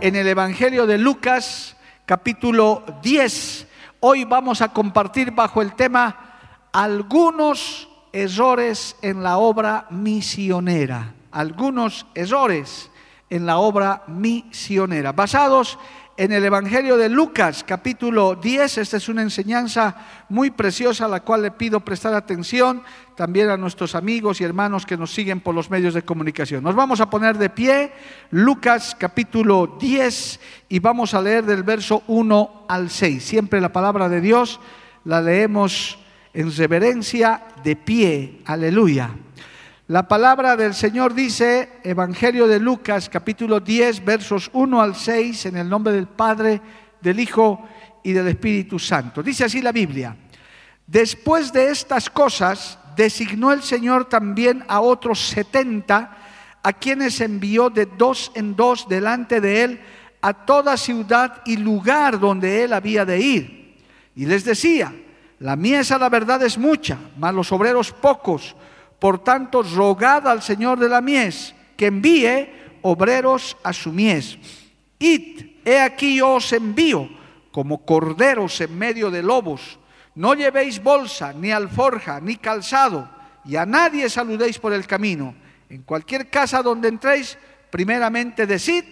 En el Evangelio de Lucas, capítulo 10, hoy vamos a compartir bajo el tema algunos errores en la obra misionera. Algunos errores en la obra misionera, basados en el Evangelio de Lucas, capítulo 10. Esta es una enseñanza muy preciosa a la cual le pido prestar atención también a nuestros amigos y hermanos que nos siguen por los medios de comunicación. Nos vamos a poner de pie, Lucas capítulo 10, y vamos a leer del verso 1 al 6. Siempre la palabra de Dios la leemos en reverencia de pie. Aleluya. La palabra del Señor dice, Evangelio de Lucas, capítulo 10, versos 1 al 6, en el nombre del Padre, del Hijo y del Espíritu Santo. Dice así la Biblia. Después de estas cosas, designó el Señor también a otros setenta, a quienes envió de dos en dos delante de él a toda ciudad y lugar donde él había de ir. Y les decía, la mies a la verdad es mucha, mas los obreros pocos. Por tanto, rogad al Señor de la mies que envíe obreros a su mies. Id, he aquí yo os envío como corderos en medio de lobos. No llevéis bolsa, ni alforja, ni calzado, y a nadie saludéis por el camino. En cualquier casa donde entréis, primeramente decid,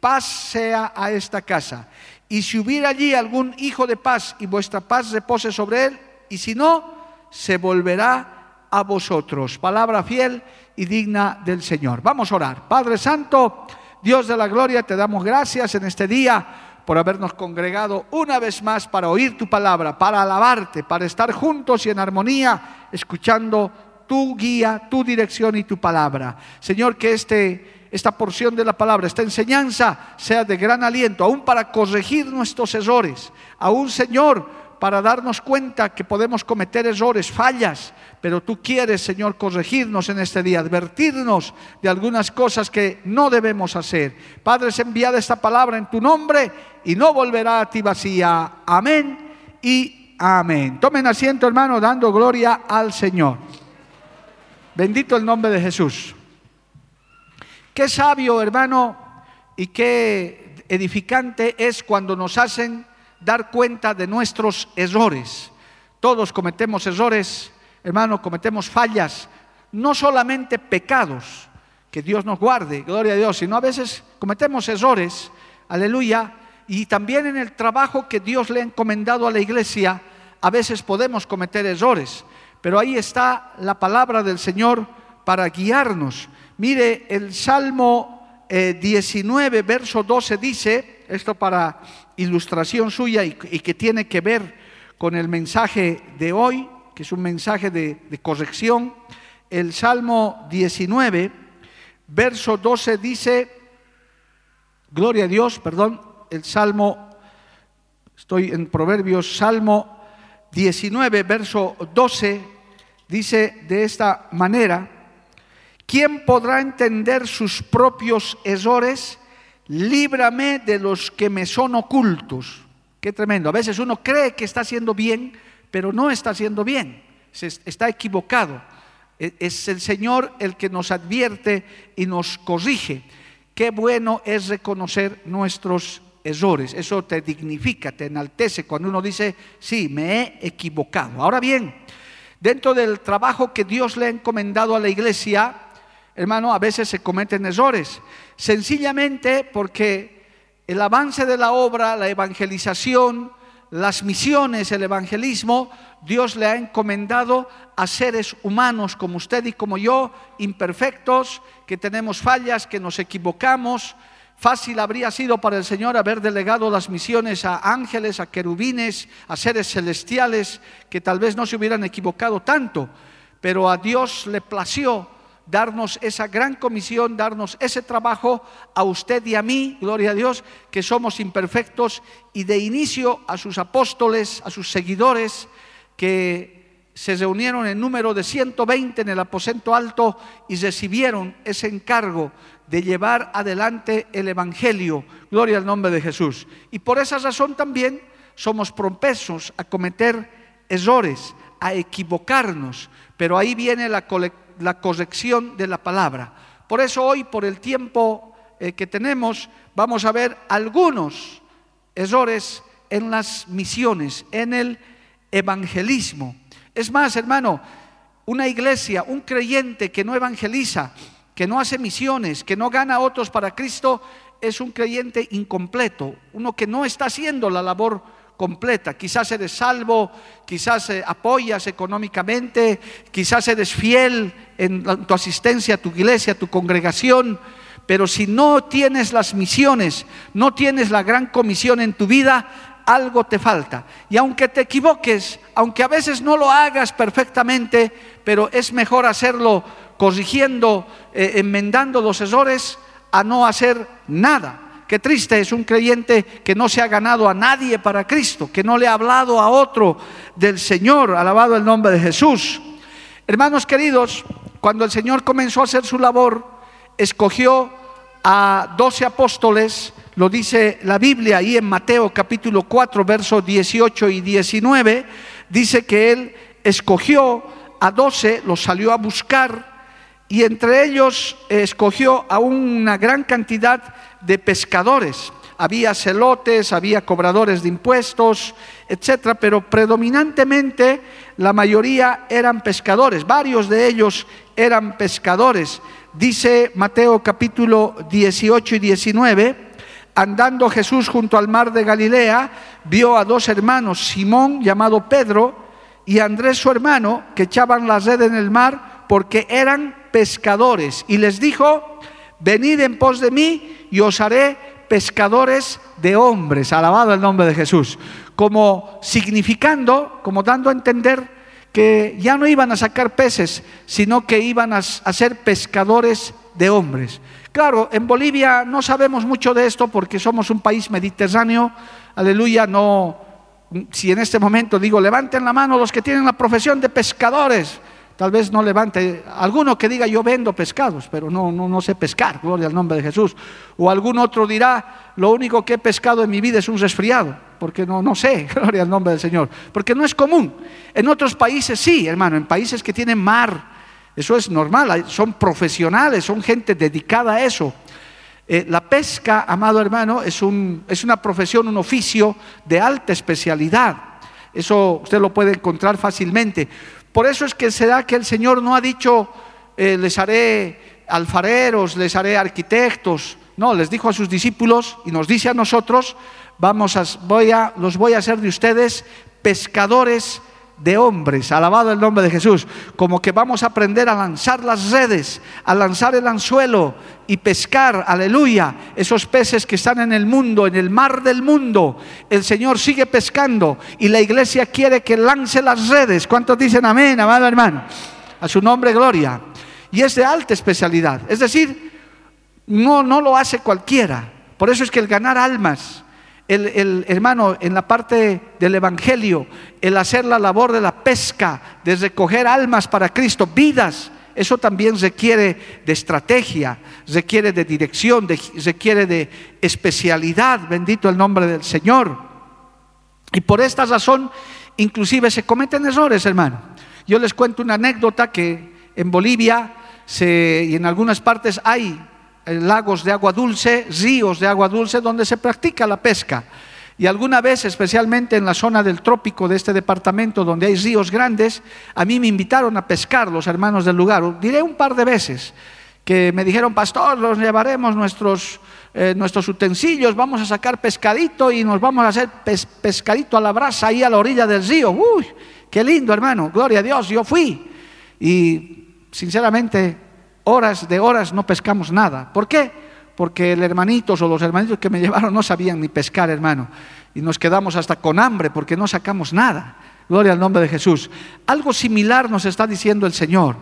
paz sea a esta casa. Y si hubiera allí algún hijo de paz y vuestra paz repose sobre él, y si no, se volverá a vosotros. Palabra fiel y digna del Señor. Vamos a orar. Padre Santo, Dios de la gloria, te damos gracias en este día por habernos congregado una vez más para oír tu palabra, para alabarte, para estar juntos y en armonía, escuchando tu guía, tu dirección y tu palabra. Señor, que este, esta porción de la palabra, esta enseñanza sea de gran aliento, aún para corregir nuestros errores, aún Señor, para darnos cuenta que podemos cometer errores, fallas, pero tú quieres, Señor, corregirnos en este día, advertirnos de algunas cosas que no debemos hacer. Padre, es enviada esta palabra en tu nombre y no volverá a ti vacía. Amén y amén. Tomen asiento, hermano, dando gloria al Señor. Bendito el nombre de Jesús. Qué sabio, hermano, y qué edificante es cuando nos hacen dar cuenta de nuestros errores. Todos cometemos errores, hermano, cometemos fallas, no solamente pecados, que Dios nos guarde, gloria a Dios, sino a veces cometemos errores, aleluya, y también en el trabajo que Dios le ha encomendado a la iglesia, a veces podemos cometer errores, pero ahí está la palabra del Señor para guiarnos. Mire, el Salmo 19, verso 12 dice, esto para ilustración suya y, que tiene que ver con el mensaje de hoy, que es un mensaje de, de corrección. El Salmo 19, verso 12 dice, gloria a Dios, perdón, el Salmo, estoy en Proverbios, Salmo 19, verso 12, dice de esta manera, ¿quién podrá entender sus propios errores? Líbrame de los que me son ocultos. Qué tremendo. A veces uno cree que está haciendo bien, pero no está haciendo bien. está equivocado. E, es el Señor el que nos advierte y nos corrige. Qué bueno es reconocer nuestros errores. Eso te dignifica, te enaltece cuando uno dice, sí, me he equivocado. Ahora bien, dentro del trabajo que Dios le ha encomendado a la iglesia, hermano, a veces se cometen errores, sencillamente porque el avance de la obra, la evangelización, las misiones, el evangelismo, Dios le ha encomendado a seres humanos como usted y como yo, imperfectos, que tenemos fallas, que nos equivocamos, Fácil habría sido para el Señor haber delegado las misiones a ángeles, a querubines, a seres celestiales que tal vez no se hubieran equivocado tanto, pero a Dios le plació darnos esa gran comisión, darnos ese trabajo a usted y a mí, gloria a Dios, que somos imperfectos, y de inicio a sus apóstoles, a sus seguidores, que se reunieron en número de 120 en el aposento alto y recibieron ese encargo de llevar adelante el Evangelio. Gloria al nombre de Jesús. Y por esa razón también somos propensos a cometer errores, a equivocarnos, pero ahí viene la, corrección de la palabra. Por eso hoy, por el tiempo eh, que tenemos, vamos a ver algunos errores en las misiones, en el evangelismo. Es más, hermano, una iglesia, un creyente que no evangeliza, que no hace misiones, que no gana a otros para Cristo, es un creyente incompleto, uno que no está haciendo la labor completa. Quizás eres salvo, quizás eh, apoyas económicamente, quizás eres fiel en tu asistencia a tu iglesia, a tu congregación, pero si no tienes las misiones, no tienes la gran comisión en tu vida, algo te falta. Y aunque te equivoques, aunque a veces no lo hagas perfectamente, pero es mejor hacerlo corrigiendo, eh, enmendando los errores, a no hacer nada. Qué triste es un creyente que no se ha ganado a nadie para Cristo, que no le ha hablado a otro del Señor, alabado el nombre de Jesús. Hermanos queridos, cuando el Señor comenzó a hacer su labor, escogió a doce apóstoles, lo dice la Biblia ahí en Mateo capítulo 4, versos 18 y 19, dice que Él escogió a doce, los salió a buscar y entre ellos escogió a una gran cantidad de pescadores. Había celotes, había cobradores de impuestos, etcétera, pero predominantemente la mayoría eran pescadores, varios de ellos eran pescadores. Dice Mateo capítulo 18 y 19, andando Jesús junto al mar de Galilea, vio a dos hermanos, Simón llamado Pedro y Andrés su hermano, que echaban la red en el mar porque eran pescadores. Y les dijo, venid en pos de mí y os haré pescadores de hombres. Alabado el nombre de Jesús. Como significando, como dando a entender que ya no iban a sacar peces, sino que iban a, ser pescadores de hombres. Claro, en Bolivia no sabemos mucho de esto porque somos un país mediterráneo. Aleluya, no. Si en este momento digo, levanten la mano los que tienen la profesión de pescadores, Tal vez no levante alguno que diga yo vendo pescados, pero no, no, no sé pescar, gloria al nombre de Jesús. O algún otro dirá, lo único que he pescado en mi vida es un resfriado, porque no, no sé, gloria al nombre del Señor. Porque no es común. En otros países sí, hermano, en países que tienen mar, eso es normal, son profesionales, son gente dedicada a eso. Eh, la pesca, amado hermano, es, un, es una profesión, un oficio de alta especialidad. Eso usted lo puede encontrar fácilmente. Por eso es que será que el Señor no ha dicho, eh, les haré alfareros, les haré arquitectos. No, les dijo a sus discípulos y nos dice a nosotros, vamos a, voy a, los voy a hacer de ustedes pescadores de hombres, alabado el nombre de Jesús, como que vamos a aprender a lanzar las redes, a lanzar el anzuelo y pescar, aleluya, esos peces que están en el mundo, en el mar del mundo. El Señor sigue pescando y la iglesia quiere que lance las redes. ¿Cuántos dicen amén, amado hermano? A su nombre, gloria. Y es de alta especialidad. Es decir, no, no lo hace cualquiera. Por eso es que el ganar almas, el, hermano, en la parte del Evangelio, el hacer la labor de la pesca, de recoger almas para Cristo, vidas, eso también requiere de estrategia, requiere de dirección, requiere de especialidad, bendito el nombre del Señor. Y por esta razón, inclusive se cometen errores, hermano. Yo les cuento una anécdota que en Bolivia y en algunas partes hay lagos de agua dulce, ríos de agua dulce donde se practica la pesca. Y alguna vez, especialmente en la zona del trópico de este departamento, donde hay ríos grandes, a mí me invitaron a pescar los hermanos del lugar. Diré un par de veces que me dijeron, pastor, los llevaremos nuestros, eh, nuestros utensilios, vamos a sacar pescadito y nos vamos a hacer pescadito a la brasa ahí a la orilla del río. Uy, qué lindo, hermano, gloria a Dios, yo fui. Y sinceramente horas de horas no pescamos nada. ¿Por qué? porque el hermanitos o los hermanitos que me llevaron no sabían ni pescar, hermano. Y nos quedamos hasta con hambre porque no sacamos nada. Gloria al nombre de Jesús. Algo similar nos está diciendo el Señor.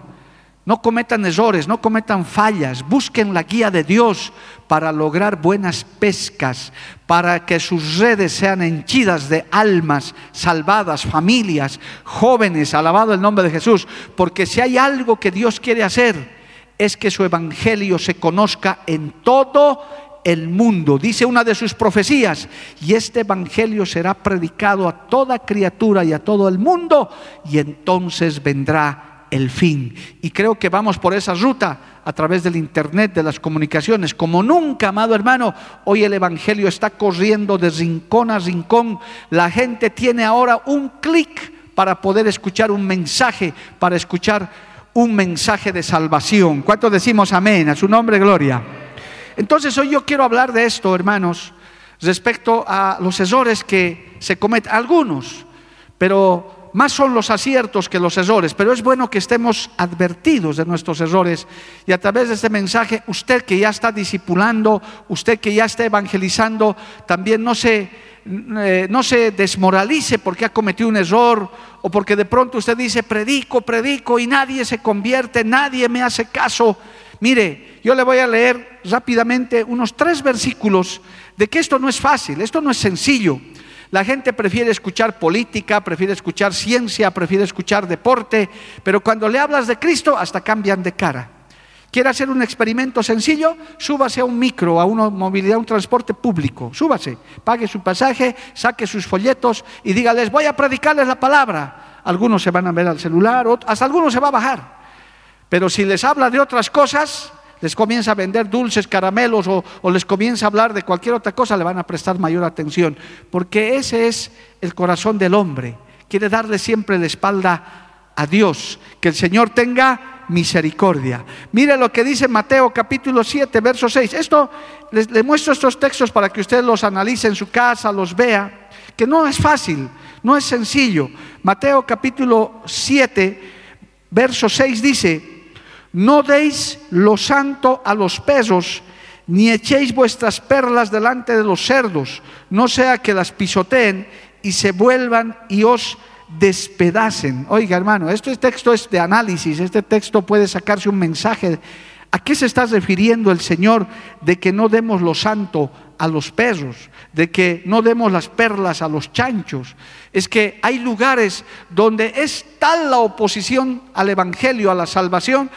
No cometan errores, no cometan fallas, busquen la guía de Dios para lograr buenas pescas, para que sus redes sean henchidas de almas salvadas, familias, jóvenes, alabado el nombre de Jesús, porque si hay algo que Dios quiere hacer, es que su evangelio se conozca en todo el mundo. Dice una de sus profecías, y este evangelio será predicado a toda criatura y a todo el mundo, y entonces vendrá el fin. Y creo que vamos por esa ruta a través del Internet, de las comunicaciones. Como nunca, amado hermano, hoy el Evangelio está corriendo de rincón a rincón. La gente tiene ahora un clic para poder escuchar un mensaje, para escuchar un mensaje de salvación. ¿Cuántos decimos amén? A su nombre, gloria. Entonces hoy yo quiero hablar de esto, hermanos, respecto a los errores que se cometen, algunos, pero más son los aciertos que los errores, pero es bueno que estemos advertidos de nuestros errores y a través de este mensaje, usted que ya está discipulando, usted que ya está evangelizando, también no se, eh, no se desmoralice porque ha cometido un error o porque de pronto usted dice, predico, predico y nadie se convierte, nadie me hace caso. Mire, yo le voy a leer rápidamente unos tres versículos de que esto no es fácil, esto no es sencillo. La gente prefiere escuchar política, prefiere escuchar ciencia, prefiere escuchar deporte, pero cuando le hablas de Cristo hasta cambian de cara. ¿Quiere hacer un experimento sencillo? Súbase a un micro, a una movilidad, a un transporte público. Súbase, pague su pasaje, saque sus folletos y dígales, voy a predicarles la palabra. Algunos se van a ver al celular, hasta algunos se va a bajar. Pero si les habla de otras cosas, les comienza a vender dulces, caramelos o, les comienza a hablar de cualquier otra cosa, le van a prestar mayor atención, porque ese es el corazón del hombre. Quiere darle siempre la espalda a Dios, que el Señor tenga misericordia. Mire lo que dice Mateo capítulo 7, verso 6. Esto les, muestro estos textos para que usted los analice en su casa, los vea, que no es fácil, no es sencillo. Mateo capítulo 7, verso 6 dice, no deis lo santo a los pesos, ni echéis vuestras perlas delante de los cerdos, no sea que las pisoteen y se vuelvan y os despedacen. Oiga, hermano, este texto es de análisis, este texto puede sacarse un mensaje. ¿A qué se está refiriendo el Señor de que no demos lo santo a los perros, de que no demos las perlas a los chanchos? Es que hay lugares donde es tal la oposición al Evangelio, a la salvación,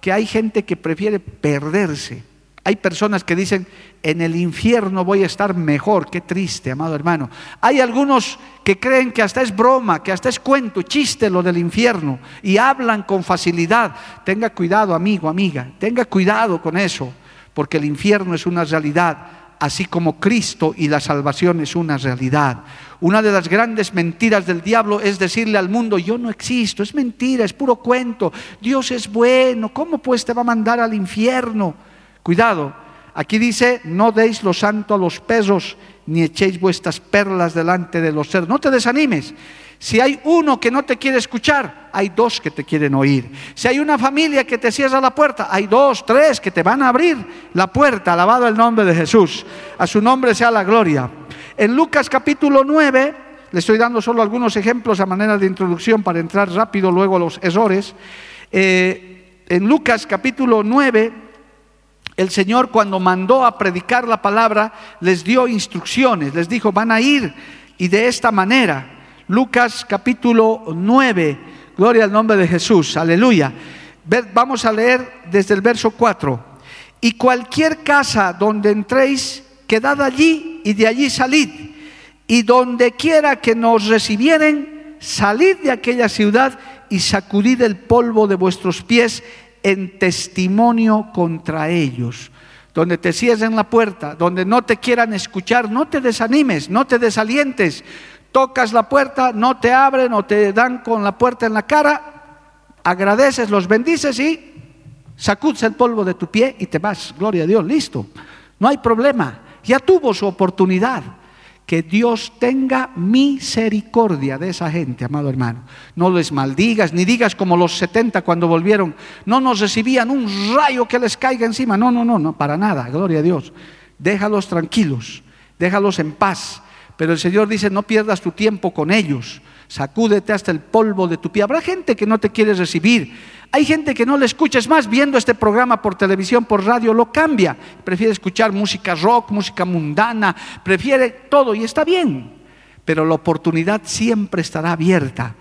que hay gente que prefiere perderse. Hay personas que dicen, en el infierno voy a estar mejor. Qué triste, amado hermano. Hay algunos que creen que hasta es broma, que hasta es cuento, chiste lo del infierno y hablan con facilidad. Tenga cuidado, amigo, amiga. Tenga cuidado con eso, porque el infierno es una realidad así como Cristo y la salvación es una realidad. Una de las grandes mentiras del diablo es decirle al mundo, yo no existo, es mentira, es puro cuento, Dios es bueno, ¿cómo pues te va a mandar al infierno? Cuidado, aquí dice, no deis lo santo a los pesos, ni echéis vuestras perlas delante de los cerdos. No te desanimes. Si hay uno que no te quiere escuchar, hay dos que te quieren oír. Si hay una familia que te cierra la puerta, hay dos, tres que te van a abrir la puerta. Alabado el nombre de Jesús. A su nombre sea la gloria. En Lucas capítulo 9, le estoy dando solo algunos ejemplos a manera de introducción para entrar rápido luego a los errores. Eh, en Lucas capítulo 9, el Señor cuando mandó a predicar la palabra, les dio instrucciones, les dijo, van a ir y de esta manera. Lucas capítulo 9, gloria al nombre de Jesús, aleluya. Vamos a leer desde el verso 4. Y cualquier casa donde entréis, quedad allí y de allí salid. Y donde quiera que nos recibieren, salid de aquella ciudad y sacudid el polvo de vuestros pies en testimonio contra ellos. Donde te cierren la puerta, donde no te quieran escuchar, no te desanimes, no te desalientes tocas la puerta, no te abren o te dan con la puerta en la cara, agradeces, los bendices y sacudes el polvo de tu pie y te vas. Gloria a Dios, listo. No hay problema. Ya tuvo su oportunidad. Que Dios tenga misericordia de esa gente, amado hermano. No les maldigas, ni digas como los 70 cuando volvieron, no nos recibían un rayo que les caiga encima. No, no, no, no, para nada, gloria a Dios. Déjalos tranquilos, déjalos en paz. Pero el Señor dice, no pierdas tu tiempo con ellos, sacúdete hasta el polvo de tu pie. Habrá gente que no te quiere recibir, hay gente que no le escuches más viendo este programa por televisión, por radio, lo cambia. Prefiere escuchar música rock, música mundana, prefiere todo y está bien. Pero la oportunidad siempre estará abierta.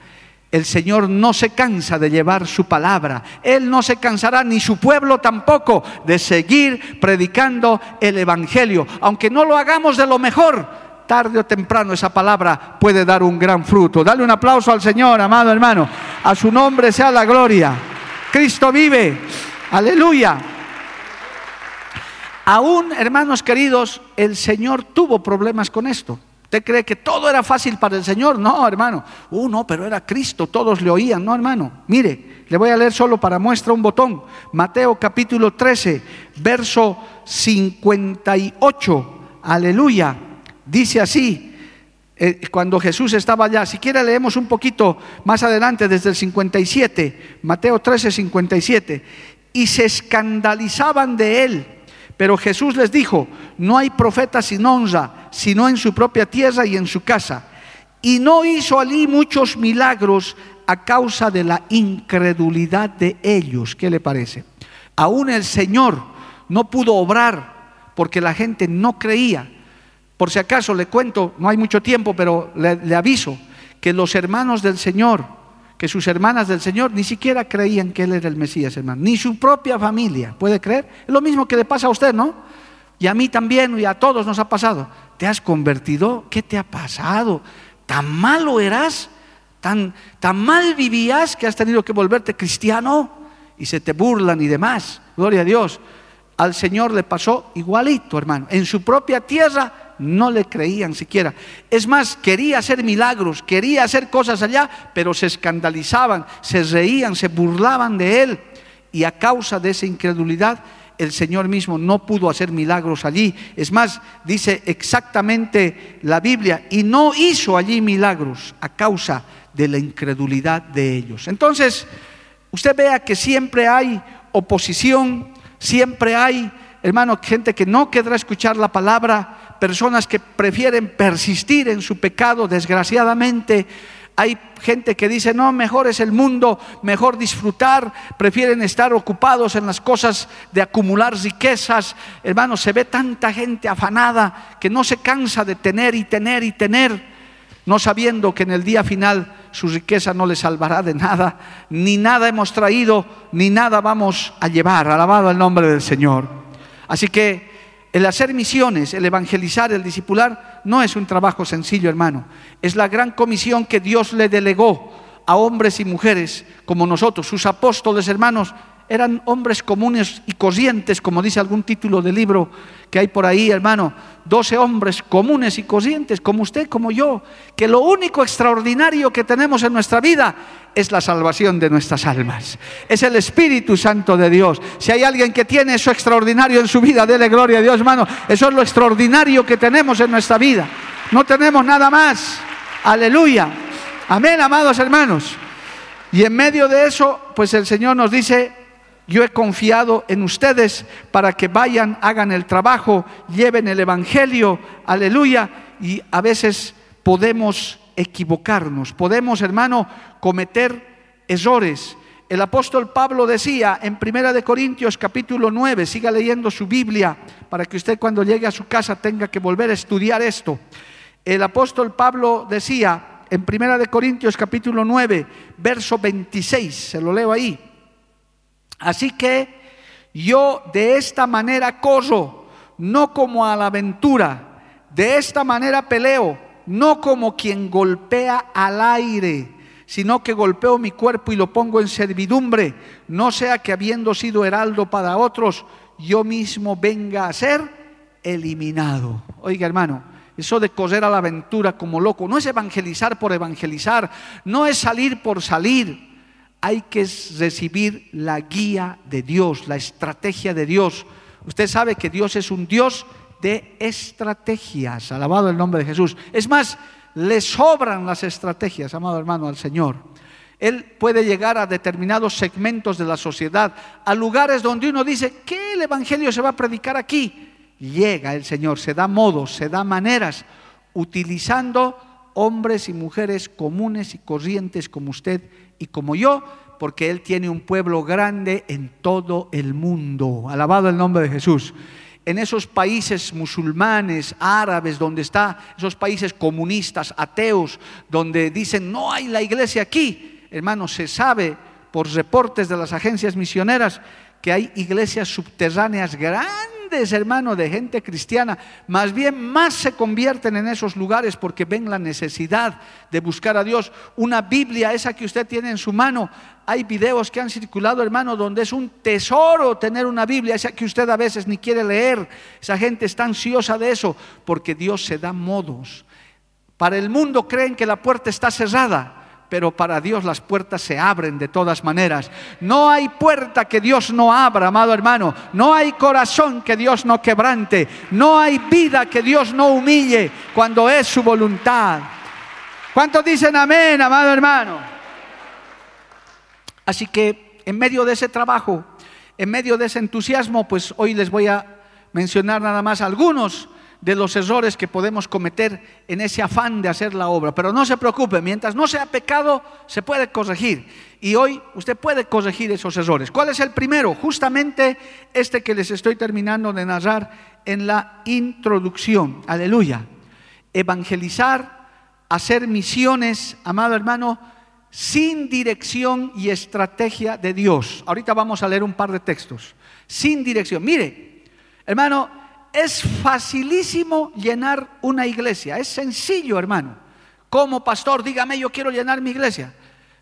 El Señor no se cansa de llevar su palabra. Él no se cansará, ni su pueblo tampoco, de seguir predicando el Evangelio. Aunque no lo hagamos de lo mejor, tarde o temprano esa palabra puede dar un gran fruto. Dale un aplauso al Señor, amado hermano. A su nombre sea la gloria. Cristo vive. Aleluya. Aún, hermanos queridos, el Señor tuvo problemas con esto. ¿Usted cree que todo era fácil para el Señor? No, hermano. Uh, no, pero era Cristo, todos le oían. No, hermano. Mire, le voy a leer solo para muestra un botón. Mateo capítulo 13, verso 58. Aleluya. Dice así, eh, cuando Jesús estaba allá. Si quiere leemos un poquito más adelante desde el 57, Mateo 13, 57. Y se escandalizaban de él. Pero Jesús les dijo, no hay profeta sin honra, sino en su propia tierra y en su casa. Y no hizo allí muchos milagros a causa de la incredulidad de ellos. ¿Qué le parece? Aún el Señor no pudo obrar porque la gente no creía. Por si acaso le cuento, no hay mucho tiempo, pero le, aviso que los hermanos del Señor, que sus hermanas del Señor ni siquiera creían que Él era el Mesías, hermano, ni su propia familia, ¿puede creer? Es lo mismo que le pasa a usted, ¿no? Y a mí también, y a todos nos ha pasado. ¿Te has convertido? ¿Qué te ha pasado? ¿Tan malo eras? ¿Tan, mal vivías que has tenido que volverte cristiano? Y se te burlan y demás. Gloria a Dios. Al Señor le pasó igualito, hermano. En su propia tierra no le creían siquiera. Es más, quería hacer milagros, quería hacer cosas allá, pero se escandalizaban, se reían, se burlaban de él. Y a causa de esa incredulidad, el Señor mismo no pudo hacer milagros allí. Es más, dice exactamente la Biblia, y no hizo allí milagros a causa de la incredulidad de ellos. Entonces, usted vea que siempre hay oposición, siempre hay, hermano, gente que no querrá escuchar la palabra, personas que prefieren persistir en su pecado, desgraciadamente. Hay gente que dice, no, mejor es el mundo, mejor disfrutar, prefieren estar ocupados en las cosas de acumular riquezas. Hermanos, se ve tanta gente afanada que no se cansa de tener y tener y tener, no sabiendo que en el día final su riqueza no le salvará de nada, ni nada hemos traído, ni nada vamos a llevar. Alabado el nombre del Señor. Así que el hacer misiones, el evangelizar, el discipular, no es un trabajo sencillo, hermano. Es la gran comisión que Dios le delegó a hombres y mujeres como nosotros, sus apóstoles, hermanos, eran hombres comunes y corrientes, como dice algún título de libro que hay por ahí, hermano. Doce hombres comunes y corrientes, como usted, como yo, que lo único extraordinario que tenemos en nuestra vida es la salvación de nuestras almas. Es el Espíritu Santo de Dios. Si hay alguien que tiene eso extraordinario en su vida, dele gloria a Dios, hermano. Eso es lo extraordinario que tenemos en nuestra vida. No tenemos nada más. Aleluya. Amén, amados hermanos. Y en medio de eso, pues el Señor nos dice, yo he confiado en ustedes para que vayan, hagan el trabajo, lleven el Evangelio, aleluya, y a veces podemos equivocarnos, podemos, hermano, cometer errores. El apóstol Pablo decía en Primera de Corintios capítulo 9, siga leyendo su Biblia para que usted cuando llegue a su casa tenga que volver a estudiar esto. El apóstol Pablo decía en Primera de Corintios capítulo 9, verso 26, se lo leo ahí. Así que yo de esta manera corro, no como a la aventura, de esta manera peleo, no como quien golpea al aire, sino que golpeo mi cuerpo y lo pongo en servidumbre, no sea que habiendo sido heraldo para otros, yo mismo venga a ser eliminado. Oiga hermano, eso de correr a la aventura como loco, no es evangelizar por evangelizar, no es salir por salir hay que recibir la guía de Dios, la estrategia de Dios. Usted sabe que Dios es un Dios de estrategias. Alabado el nombre de Jesús. Es más, le sobran las estrategias, amado hermano, al Señor. Él puede llegar a determinados segmentos de la sociedad, a lugares donde uno dice, ¿qué el Evangelio se va a predicar aquí? Llega el Señor, se da modos, se da maneras, utilizando hombres y mujeres comunes y corrientes como usted y como yo, porque Él tiene un pueblo grande en todo el mundo. Alabado el nombre de Jesús. En esos países musulmanes, árabes, donde está, esos países comunistas, ateos, donde dicen, no hay la iglesia aquí, hermano, se sabe por reportes de las agencias misioneras que hay iglesias subterráneas grandes hermano, de gente cristiana, más bien más se convierten en esos lugares porque ven la necesidad de buscar a Dios. Una Biblia, esa que usted tiene en su mano, hay videos que han circulado, hermano, donde es un tesoro tener una Biblia, esa que usted a veces ni quiere leer. Esa gente está ansiosa de eso porque Dios se da modos. Para el mundo creen que la puerta está cerrada pero para Dios las puertas se abren de todas maneras. No hay puerta que Dios no abra, amado hermano. No hay corazón que Dios no quebrante. No hay vida que Dios no humille cuando es su voluntad. ¿Cuántos dicen amén, amado hermano? Así que en medio de ese trabajo, en medio de ese entusiasmo, pues hoy les voy a mencionar nada más algunos de los errores que podemos cometer en ese afán de hacer la obra. Pero no se preocupe, mientras no sea pecado, se puede corregir. Y hoy usted puede corregir esos errores. ¿Cuál es el primero? Justamente este que les estoy terminando de narrar en la introducción. Aleluya. Evangelizar, hacer misiones, amado hermano, sin dirección y estrategia de Dios. Ahorita vamos a leer un par de textos. Sin dirección. Mire, hermano, es facilísimo llenar una iglesia, es sencillo, hermano. Como pastor, dígame, yo quiero llenar mi iglesia.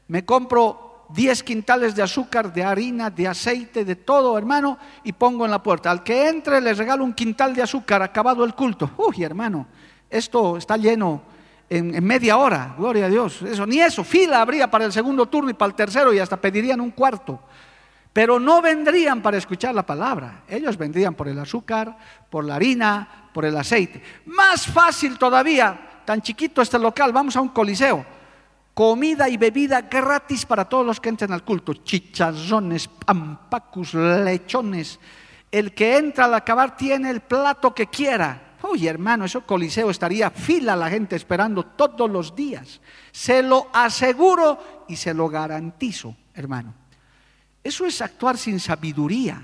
Me compro 10 quintales de azúcar, de harina, de aceite, de todo, hermano, y pongo en la puerta. Al que entre le regalo un quintal de azúcar, acabado el culto. Uy, hermano, esto está lleno en, en, media hora, gloria a Dios. Eso, ni eso, fila habría para el segundo turno y para el tercero y hasta pedirían un cuarto. Pero no vendrían para escuchar la palabra. Ellos vendrían por el azúcar, por la harina, por el aceite. Más fácil todavía, tan chiquito este local, vamos a un coliseo. Comida y bebida gratis para todos los que entren al culto. Chicharrones, pampacus, lechones. El que entra al acabar tiene el plato que quiera. Uy, hermano, ese coliseo estaría fila la gente esperando todos los días. Se lo aseguro y se lo garantizo, hermano. Eso es actuar sin sabiduría.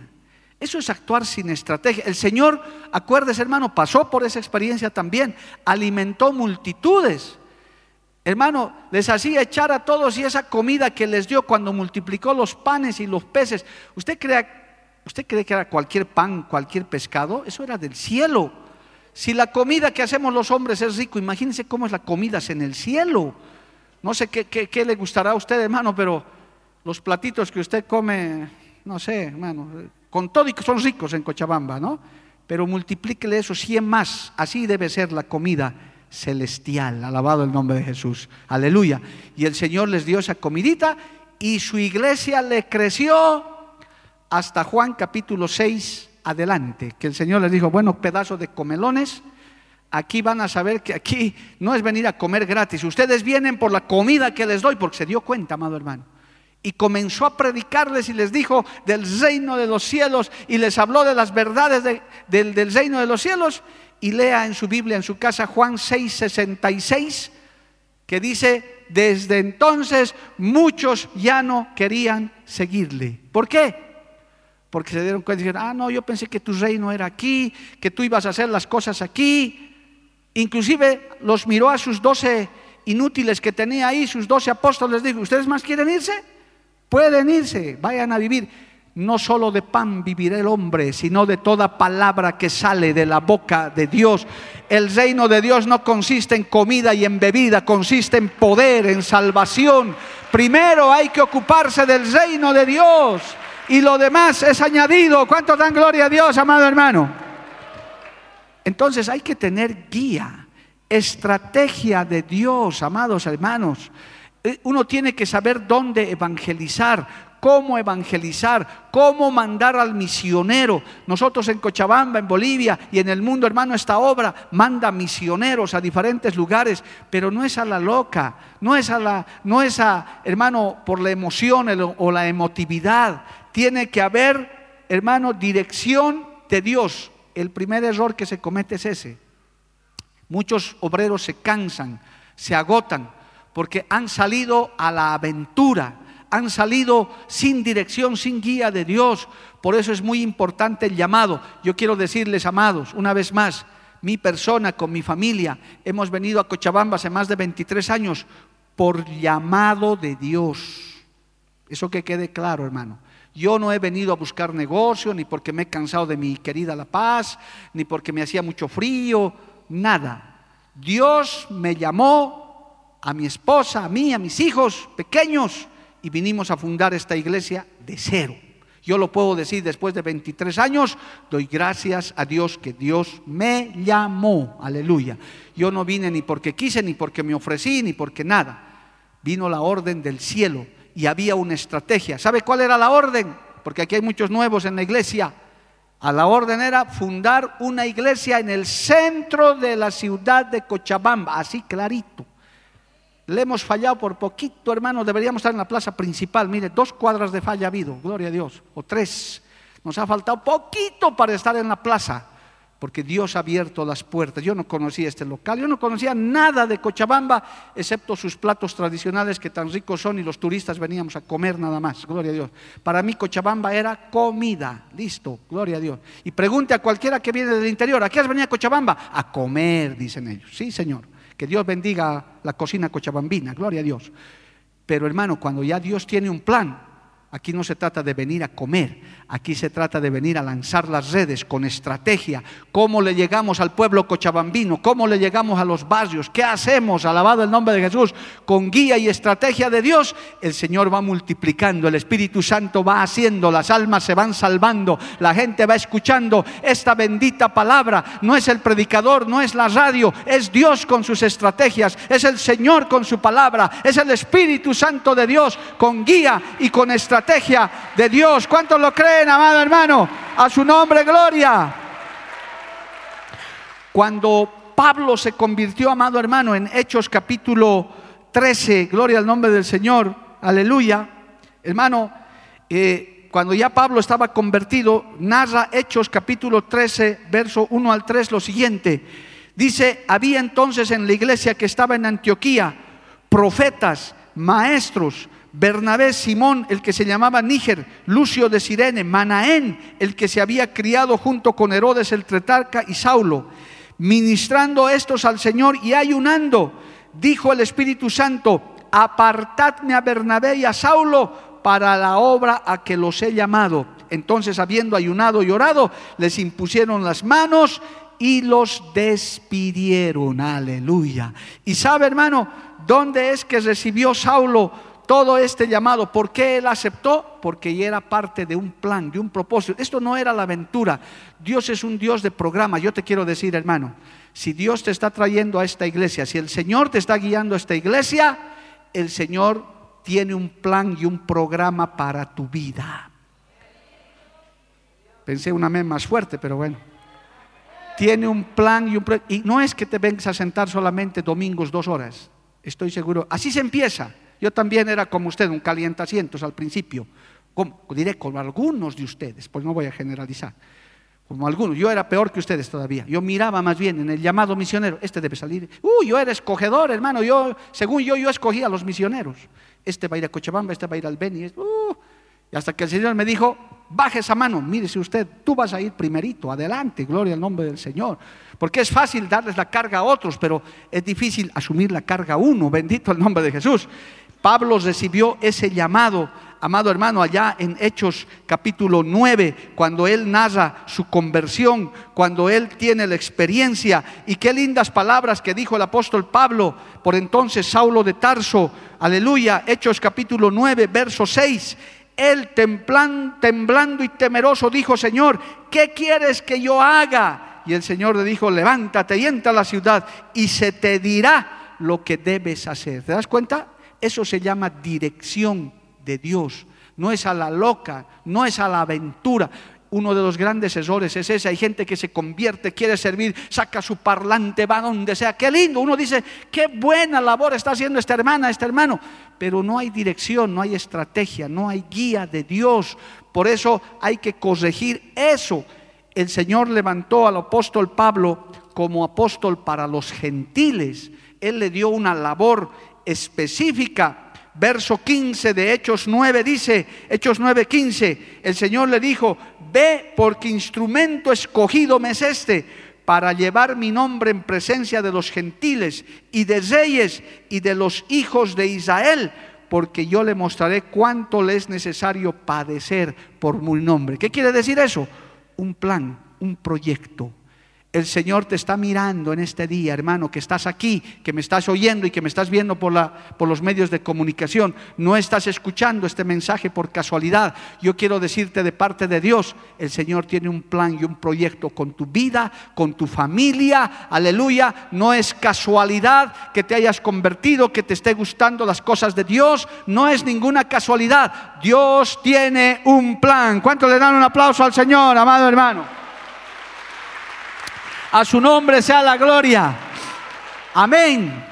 Eso es actuar sin estrategia. El Señor, acuérdese hermano, pasó por esa experiencia también. Alimentó multitudes. Hermano, les hacía echar a todos y esa comida que les dio cuando multiplicó los panes y los peces. ¿Usted cree, ¿Usted cree que era cualquier pan, cualquier pescado? Eso era del cielo. Si la comida que hacemos los hombres es rico, imagínense cómo es la comida en el cielo. No sé qué, qué le gustará a usted, hermano, pero los platitos que usted come, no sé, hermano, con todo y que son ricos en Cochabamba, ¿no? Pero multiplíquele eso 100 más, así debe ser la comida celestial, alabado el nombre de Jesús, aleluya. Y el Señor les dio esa comidita y su iglesia le creció hasta Juan capítulo 6 adelante, que el Señor les dijo, bueno, pedazo de comelones, aquí van a saber que aquí no es venir a comer gratis, ustedes vienen por la comida que les doy, porque se dio cuenta, amado hermano y comenzó a predicarles y les dijo del reino de los cielos y les habló de las verdades del, reino de los cielos. Y lea en su Biblia, en su casa, Juan 6, 66, que dice, desde entonces muchos ya no querían seguirle. ¿Por qué? Porque se dieron cuenta y dijeron, ah, no, yo pensé que tu reino era aquí, que tú ibas a hacer las cosas aquí. Inclusive los miró a sus doce inútiles que tenía ahí, sus doce apóstoles, dijo, ¿ustedes más quieren irse? Pueden irse, vayan a vivir. No solo de pan vivirá el hombre, sino de toda palabra que sale de la boca de Dios. El reino de Dios no consiste en comida y en bebida, consiste en poder, en salvación. Primero hay que ocuparse del reino de Dios y lo demás es añadido. ¿Cuánto dan gloria a Dios, amado hermano? Entonces hay que tener guía, estrategia de Dios, amados hermanos. Eh, uno tiene que saber dónde evangelizar, cómo evangelizar, cómo mandar al misionero. Nosotros en Cochabamba, en Bolivia y en el mundo, hermano, esta obra manda misioneros a diferentes lugares, pero no es a la loca, no es a la, no es a, hermano, por la emoción o la emotividad. Tiene que haber, hermano, dirección de Dios. El primer error que se comete es ese. Muchos obreros se cansan, se agotan, porque han salido a la aventura han salido sin dirección, sin guía de Dios. Por eso es muy importante el llamado. Yo quiero decirles, amados, una vez más, mi persona con mi familia, hemos venido a Cochabamba hace más de 23 años por llamado de Dios. Eso que quede claro, hermano. Yo no he venido a buscar negocio, ni porque me he cansado de mi querida La Paz, ni porque me hacía mucho frío, nada. Dios me llamó a mi esposa, a mí, a mis hijos pequeños, y vinimos a fundar esta iglesia de cero. Yo lo puedo decir después de 23 años, doy gracias a Dios que Dios me llamó, aleluya. Yo no vine ni porque quise, ni porque me ofrecí, ni porque nada. Vino la orden del cielo y había una estrategia. ¿Sabe cuál era la orden? Porque aquí hay muchos nuevos en la iglesia. A la orden era fundar una iglesia en el centro de la ciudad de Cochabamba, así clarito. Le hemos fallado por poquito, hermano. Deberíamos estar en la plaza principal. Mire, dos cuadras de falla ha habido, gloria a Dios, o tres. Nos ha faltado poquito para estar en la plaza, porque Dios ha abierto las puertas. Yo no conocía este local, yo no conocía nada de Cochabamba, excepto sus platos tradicionales que tan ricos son y los turistas veníamos a comer nada más, gloria a Dios. Para mí Cochabamba era comida, listo, gloria a Dios. Y pregunte a cualquiera que viene del interior, ¿a qué has venido a Cochabamba? A comer, dicen ellos. Sí, Señor. Que Dios bendiga la cocina cochabambina, gloria a Dios. Pero hermano, cuando ya Dios tiene un plan, Aquí no se trata de venir a comer, aquí se trata de venir a lanzar las redes con estrategia. ¿Cómo le llegamos al pueblo cochabambino? ¿Cómo le llegamos a los barrios? ¿Qué hacemos? Alabado el nombre de Jesús. Con guía y estrategia de Dios, el Señor va multiplicando, el Espíritu Santo va haciendo, las almas se van salvando, la gente va escuchando esta bendita palabra. No es el predicador, no es la radio, es Dios con sus estrategias, es el Señor con su palabra, es el Espíritu Santo de Dios con guía y con estrategia de Dios. ¿Cuántos lo creen, amado hermano? A su nombre, gloria. Cuando Pablo se convirtió, amado hermano, en Hechos capítulo 13, gloria al nombre del Señor, aleluya, hermano, eh, cuando ya Pablo estaba convertido, narra Hechos capítulo 13, verso 1 al 3 lo siguiente. Dice, había entonces en la iglesia que estaba en Antioquía profetas, maestros, Bernabé, Simón, el que se llamaba Níger, Lucio de Sirene, Manaén, el que se había criado junto con Herodes el Tretarca y Saulo. Ministrando estos al Señor y ayunando, dijo el Espíritu Santo, apartadme a Bernabé y a Saulo para la obra a que los he llamado. Entonces, habiendo ayunado y orado, les impusieron las manos y los despidieron. Aleluya. Y sabe, hermano, ¿dónde es que recibió Saulo todo este llamado. ¿Por qué él aceptó? Porque era parte de un plan, de un propósito. Esto no era la aventura. Dios es un Dios de programa. Yo te quiero decir, hermano, si Dios te está trayendo a esta iglesia, si el Señor te está guiando a esta iglesia, el Señor tiene un plan y un programa para tu vida. Pensé una vez más fuerte, pero bueno. Tiene un plan y un y no es que te vengas a sentar solamente domingos dos horas. Estoy seguro. Así se empieza. Yo también era como usted, un calientasientos al principio. Como, diré con algunos de ustedes, pues no voy a generalizar. Como algunos, yo era peor que ustedes todavía. Yo miraba más bien en el llamado misionero, este debe salir. Uh, yo era escogedor, hermano. Yo, según yo, yo escogía a los misioneros. Este va a ir a Cochabamba, este va a ir al Beni. Uh, y hasta que el Señor me dijo, baje esa mano, mírese usted, tú vas a ir primerito, adelante, gloria al nombre del Señor. Porque es fácil darles la carga a otros, pero es difícil asumir la carga a uno, bendito el nombre de Jesús. Pablo recibió ese llamado, amado hermano, allá en Hechos capítulo 9, cuando él narra su conversión, cuando él tiene la experiencia. Y qué lindas palabras que dijo el apóstol Pablo, por entonces Saulo de Tarso, aleluya, Hechos capítulo 9, verso 6. Él temblando y temeroso dijo, Señor, ¿qué quieres que yo haga? Y el Señor le dijo, levántate y entra a la ciudad y se te dirá lo que debes hacer. ¿Te das cuenta? Eso se llama dirección de Dios. no es a la loca, no es a la aventura. Uno de los grandes errores es ese. Hay gente que se convierte, quiere servir, saca su parlante, va donde sea. Qué lindo. Uno dice, qué buena labor está haciendo esta hermana, este hermano. Pero no hay dirección, no hay estrategia, no hay guía de Dios. Por eso hay que corregir eso. El Señor levantó al apóstol Pablo como apóstol para los gentiles. Él le dio una labor específica verso 15 de Hechos 9 dice, Hechos 9, 15, el Señor le dijo, ve porque instrumento escogido me es este para llevar mi nombre en presencia de los gentiles y de reyes y de los hijos de Israel, porque yo le mostraré cuánto le es necesario padecer por mi nombre. ¿Qué quiere decir eso? Un plan, un proyecto, el Señor te está mirando en este día, hermano, que estás aquí, que me estás oyendo y que me estás viendo por, la, por los medios de comunicación. No estás escuchando este mensaje por casualidad. Yo quiero decirte de parte de Dios, el Señor tiene un plan y un proyecto con tu vida, con tu familia. Aleluya. No es casualidad que te hayas convertido, que te esté gustando las cosas de Dios. No es ninguna casualidad. Dios tiene un plan. ¿Cuánto le dan un aplauso al Señor, amado hermano? A su nombre sea la gloria. Amén.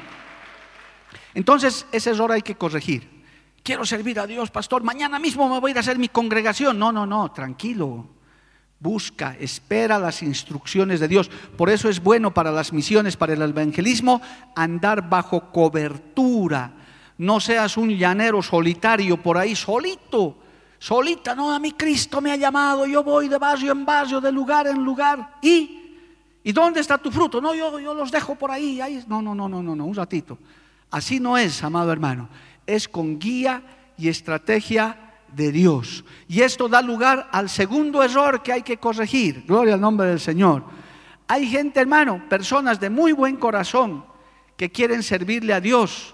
Entonces, ese error hay que corregir. Quiero servir a Dios, pastor. Mañana mismo me voy a ir a hacer mi congregación. No, no, no, tranquilo. Busca, espera las instrucciones de Dios. Por eso es bueno para las misiones, para el evangelismo, andar bajo cobertura. No seas un llanero solitario por ahí, solito, solita. No, a mí Cristo me ha llamado. Yo voy de barrio en barrio, de lugar en lugar. Y ¿Y dónde está tu fruto? No, yo, yo los dejo por ahí, ahí. No, no, no, no, no, no, un ratito. Así no es, amado hermano. Es con guía y estrategia de Dios. Y esto da lugar al segundo error que hay que corregir. Gloria al nombre del Señor. Hay gente, hermano, personas de muy buen corazón que quieren servirle a Dios,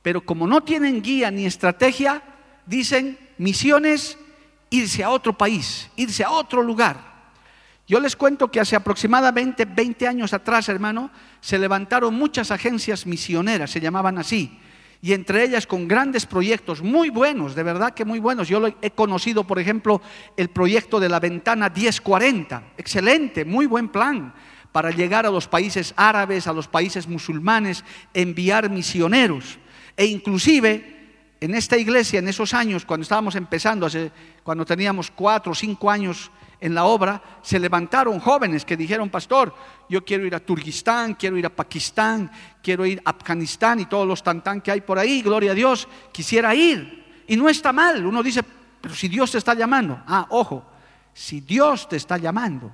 pero como no tienen guía ni estrategia, dicen misiones, irse a otro país, irse a otro lugar. Yo les cuento que hace aproximadamente 20 años atrás, hermano, se levantaron muchas agencias misioneras, se llamaban así, y entre ellas con grandes proyectos muy buenos, de verdad que muy buenos. Yo he conocido, por ejemplo, el proyecto de la ventana 1040, excelente, muy buen plan para llegar a los países árabes, a los países musulmanes, enviar misioneros. E inclusive en esta iglesia, en esos años, cuando estábamos empezando, cuando teníamos cuatro o cinco años en la obra, se levantaron jóvenes que dijeron, pastor, yo quiero ir a Turquistán, quiero ir a Pakistán, quiero ir a Afganistán y todos los tantán que hay por ahí, gloria a Dios, quisiera ir. Y no está mal, uno dice, pero si Dios te está llamando, ah, ojo, si Dios te está llamando,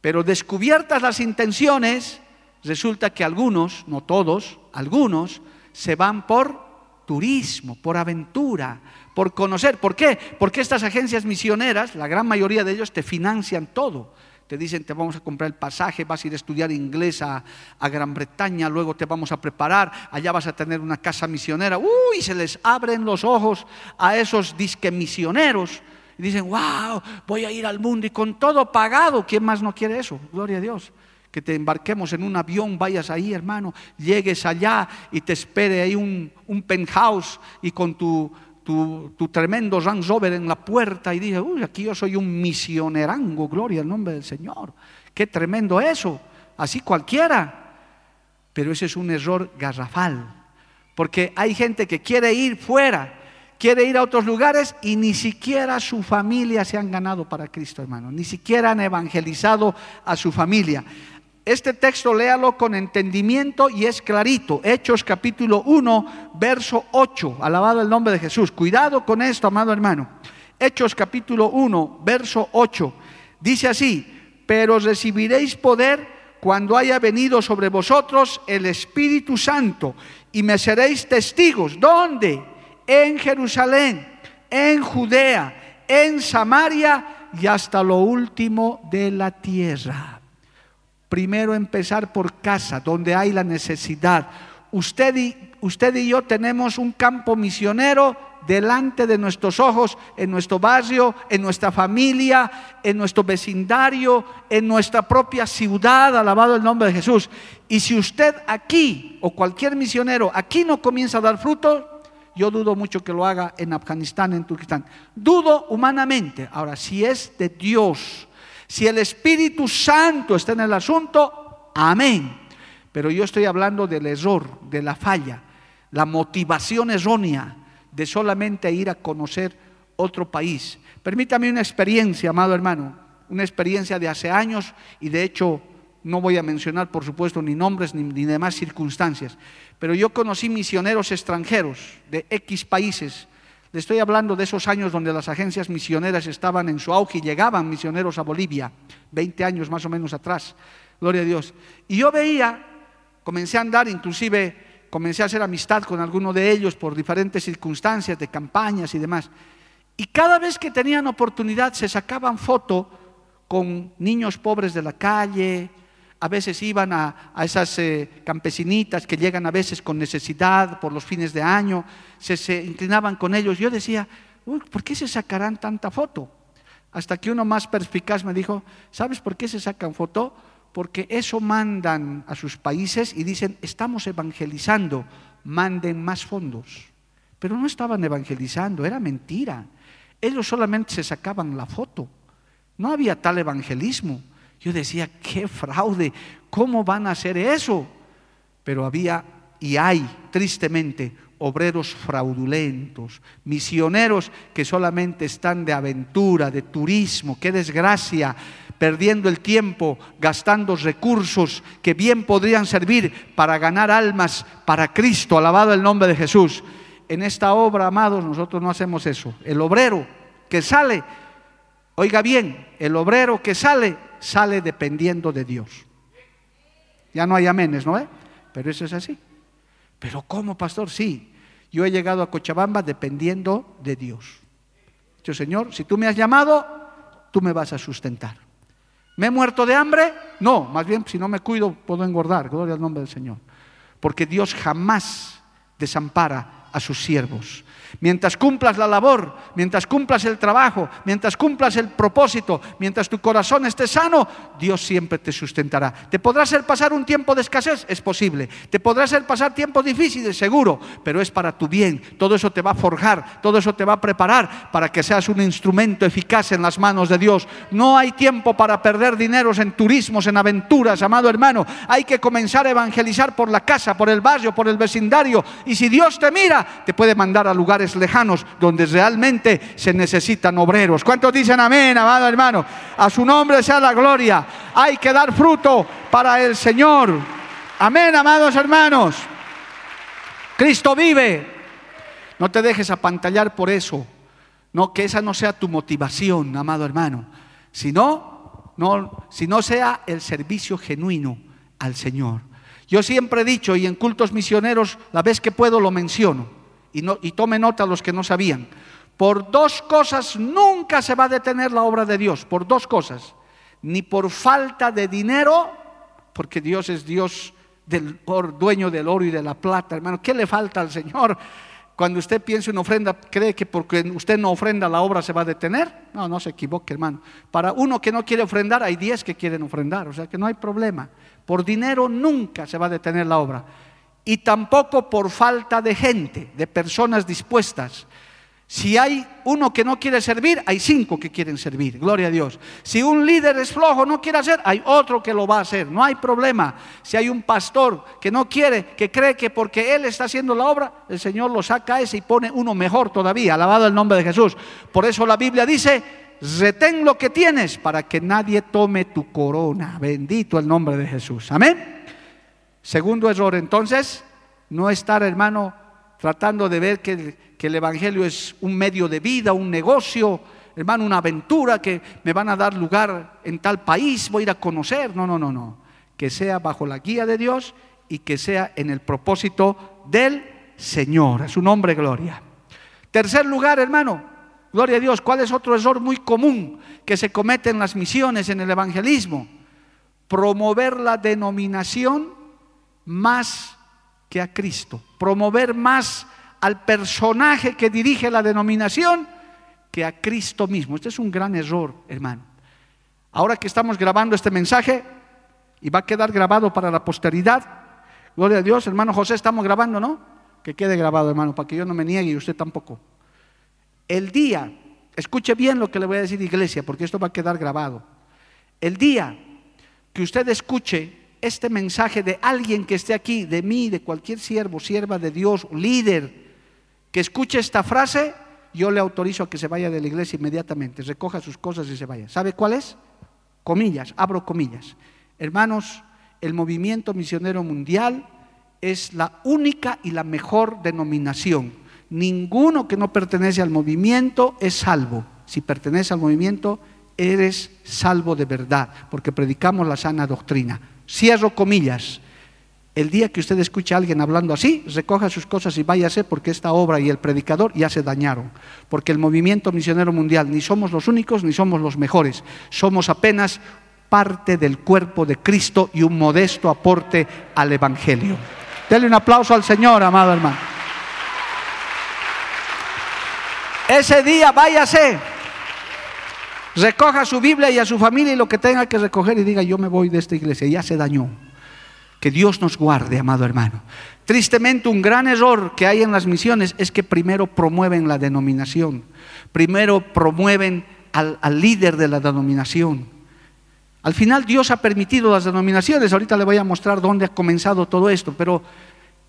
pero descubiertas las intenciones, resulta que algunos, no todos, algunos, se van por turismo, por aventura, por conocer. ¿Por qué? Porque estas agencias misioneras, la gran mayoría de ellos te financian todo. Te dicen, te vamos a comprar el pasaje, vas a ir a estudiar inglés a, Gran Bretaña, luego te vamos a preparar, allá vas a tener una casa misionera. Uy, se les abren los ojos a esos disque misioneros. Y dicen, wow, voy a ir al mundo y con todo pagado. ¿Quién más no quiere eso? Gloria a Dios que te embarquemos en un avión, vayas ahí, hermano, llegues allá y te espere ahí un, un penthouse y con tu, tu, tremendo Range Rover en la puerta y dices, uy, aquí yo soy un misionerango, gloria al nombre del Señor. Qué tremendo eso, así cualquiera. Pero ese es un error garrafal, porque hay gente que quiere ir fuera, quiere ir a otros lugares y ni siquiera su familia se han ganado para Cristo, hermano, ni siquiera han evangelizado a su familia. Este texto léalo con entendimiento y es clarito. Hechos capítulo 1, verso 8. Alabado el nombre de Jesús. Cuidado con esto, amado hermano. Hechos capítulo 1, verso 8. Dice así, pero recibiréis poder cuando haya venido sobre vosotros el Espíritu Santo y me seréis testigos. ¿Dónde? En Jerusalén, en Judea, en Samaria y hasta lo último de la tierra. Primero empezar por casa, donde hay la necesidad. Usted y, usted y yo tenemos un campo misionero delante de nuestros ojos, en nuestro barrio, en nuestra familia, en nuestro vecindario, en nuestra propia ciudad, alabado el nombre de Jesús. Y si usted aquí, o cualquier misionero, aquí no comienza a dar fruto, yo dudo mucho que lo haga en Afganistán, en Turquistán. Dudo humanamente. Ahora, si es de Dios, si el Espíritu Santo está en el asunto, amén. Pero yo estoy hablando del error, de la falla, la motivación errónea de solamente ir a conocer otro país. Permítame una experiencia, amado hermano, una experiencia de hace años y de hecho no voy a mencionar, por supuesto, ni nombres ni, demás circunstancias, pero yo conocí misioneros extranjeros de X países. Le estoy hablando de esos años donde las agencias misioneras estaban en su auge y llegaban misioneros a Bolivia, 20 años más o menos atrás, gloria a Dios. Y yo veía, comencé a andar, inclusive comencé a hacer amistad con alguno de ellos por diferentes circunstancias de campañas y demás. Y cada vez que tenían oportunidad se sacaban foto con niños pobres de la calle, a veces iban a, esas eh, campesinitas que llegan a veces con necesidad por los fines de año, se, inclinaban con ellos. Yo decía, ¿por qué se sacarán tanta foto? Hasta que uno más perspicaz me dijo, ¿sabes por qué se sacan foto? Porque eso mandan a sus países y dicen, estamos evangelizando, manden más fondos. Pero no estaban evangelizando, era mentira. Ellos solamente se sacaban la foto. No había tal evangelismo. Yo decía, qué fraude, ¿cómo van a hacer eso? Pero había y hay, tristemente, obreros fraudulentos, misioneros que solamente están de aventura, de turismo, qué desgracia, perdiendo el tiempo, gastando recursos que bien podrían servir para ganar almas para Cristo, alabado el nombre de Jesús. En esta obra, amados, nosotros no hacemos eso. El obrero que sale, oiga bien, el obrero que sale sale dependiendo de Dios. Ya no hay amenes, ¿no? Pero eso es así. Pero ¿cómo, pastor? Sí, yo he llegado a Cochabamba dependiendo de Dios. Dicho, Señor, si tú me has llamado, tú me vas a sustentar. ¿Me he muerto de hambre? No, más bien si no me cuido puedo engordar, gloria al nombre del Señor. Porque Dios jamás desampara a sus siervos. Mientras cumplas la labor, mientras cumplas el trabajo, mientras cumplas el propósito, mientras tu corazón esté sano, Dios siempre te sustentará. ¿Te podrá hacer pasar un tiempo de escasez? Es posible. ¿Te podrá hacer pasar tiempos difíciles? Seguro, pero es para tu bien. Todo eso te va a forjar, todo eso te va a preparar para que seas un instrumento eficaz en las manos de Dios. No hay tiempo para perder dineros en turismos, en aventuras, amado hermano. Hay que comenzar a evangelizar por la casa, por el barrio, por el vecindario. Y si Dios te mira, te puede mandar a lejanos donde realmente se necesitan obreros. ¿Cuántos dicen amén, amado hermano? A su nombre sea la gloria. Hay que dar fruto para el Señor. Amén, amados hermanos. Cristo vive. No te dejes apantallar por eso. No, que esa no sea tu motivación, amado hermano. Sino, no, si no sea el servicio genuino al Señor. Yo siempre he dicho, y en cultos misioneros, la vez que puedo lo menciono, y, tome nota los que no sabían, por dos cosas nunca se va a detener la obra de Dios, por dos cosas, ni por falta de dinero, porque Dios es Dios del dueño del oro y de la plata, hermano, ¿qué le falta al Señor? Cuando usted piensa en ofrenda, ¿cree que porque usted no ofrenda la obra se va a detener? No, no se equivoque, hermano. Para uno que no quiere ofrendar, hay diez que quieren ofrendar, o sea que no hay problema. Por dinero nunca se va a detener la obra y tampoco por falta de gente, de personas dispuestas. Si hay uno que no quiere servir, hay cinco que quieren servir. Gloria a Dios. Si un líder es flojo, no quiere hacer, hay otro que lo va a hacer. No hay problema. Si hay un pastor que no quiere, que cree que porque él está haciendo la obra, el Señor lo saca a ese y pone uno mejor todavía. Alabado el nombre de Jesús. Por eso la Biblia dice, retén lo que tienes para que nadie tome tu corona. Bendito el nombre de Jesús. Amén. Segundo error, entonces, no estar, hermano, tratando de ver que, el Evangelio es un medio de vida, un negocio, hermano, una aventura que me van a dar lugar en tal país, voy a ir a conocer. No, no, no, no. Que sea bajo la guía de Dios y que sea en el propósito del Señor. A su nombre, gloria. Tercer lugar, hermano, gloria a Dios. ¿Cuál es otro error muy común que se comete en las misiones, en el evangelismo? Promover la denominación más que a Cristo, promover más al personaje que dirige la denominación que a Cristo mismo. Este es un gran error, hermano. Ahora que estamos grabando este mensaje y va a quedar grabado para la posteridad, gloria a Dios, hermano José, estamos grabando, ¿no? Que quede grabado, hermano, para que yo no me niegue y usted tampoco. El día, escuche bien lo que le voy a decir iglesia, porque esto va a quedar grabado. El día que usted escuche este mensaje de alguien que esté aquí, de mí, de cualquier siervo, sierva de Dios, líder, que escuche esta frase, yo le autorizo a que se vaya de la iglesia inmediatamente, recoja sus cosas y se vaya. ¿Sabe cuál es? Comillas, abro comillas. Hermanos, el movimiento misionero mundial es la única y la mejor denominación. Ninguno que no pertenece al movimiento es salvo. Si pertenece al movimiento, eres salvo de verdad, porque predicamos la sana doctrina. Cierro comillas. El día que usted escuche a alguien hablando así, recoja sus cosas y váyase porque esta obra y el predicador ya se dañaron. Porque el movimiento misionero mundial ni somos los únicos ni somos los mejores. Somos apenas parte del cuerpo de Cristo y un modesto aporte al Evangelio. Dele un aplauso al Señor, amado hermano. Ese día váyase, recoja su Biblia y a su familia y lo que tenga que recoger y diga, yo me voy de esta iglesia, ya se dañó. Que Dios nos guarde, amado hermano. Tristemente, un gran error que hay en las misiones es que primero promueven la denominación, primero promueven al, al líder de la denominación. Al final Dios ha permitido las denominaciones, ahorita le voy a mostrar dónde ha comenzado todo esto, pero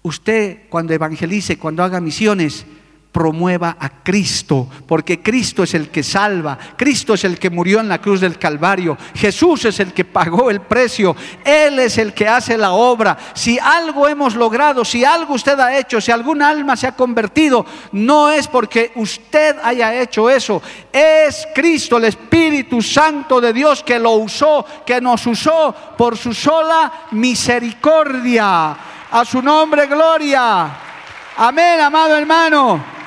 usted cuando evangelice, cuando haga misiones, promueva a Cristo, porque Cristo es el que salva, Cristo es el que murió en la cruz del Calvario, Jesús es el que pagó el precio, Él es el que hace la obra. Si algo hemos logrado, si algo usted ha hecho, si algún alma se ha convertido, no es porque usted haya hecho eso, es Cristo, el Espíritu Santo de Dios que lo usó, que nos usó por su sola misericordia. A su nombre, gloria. Amén, amado hermano.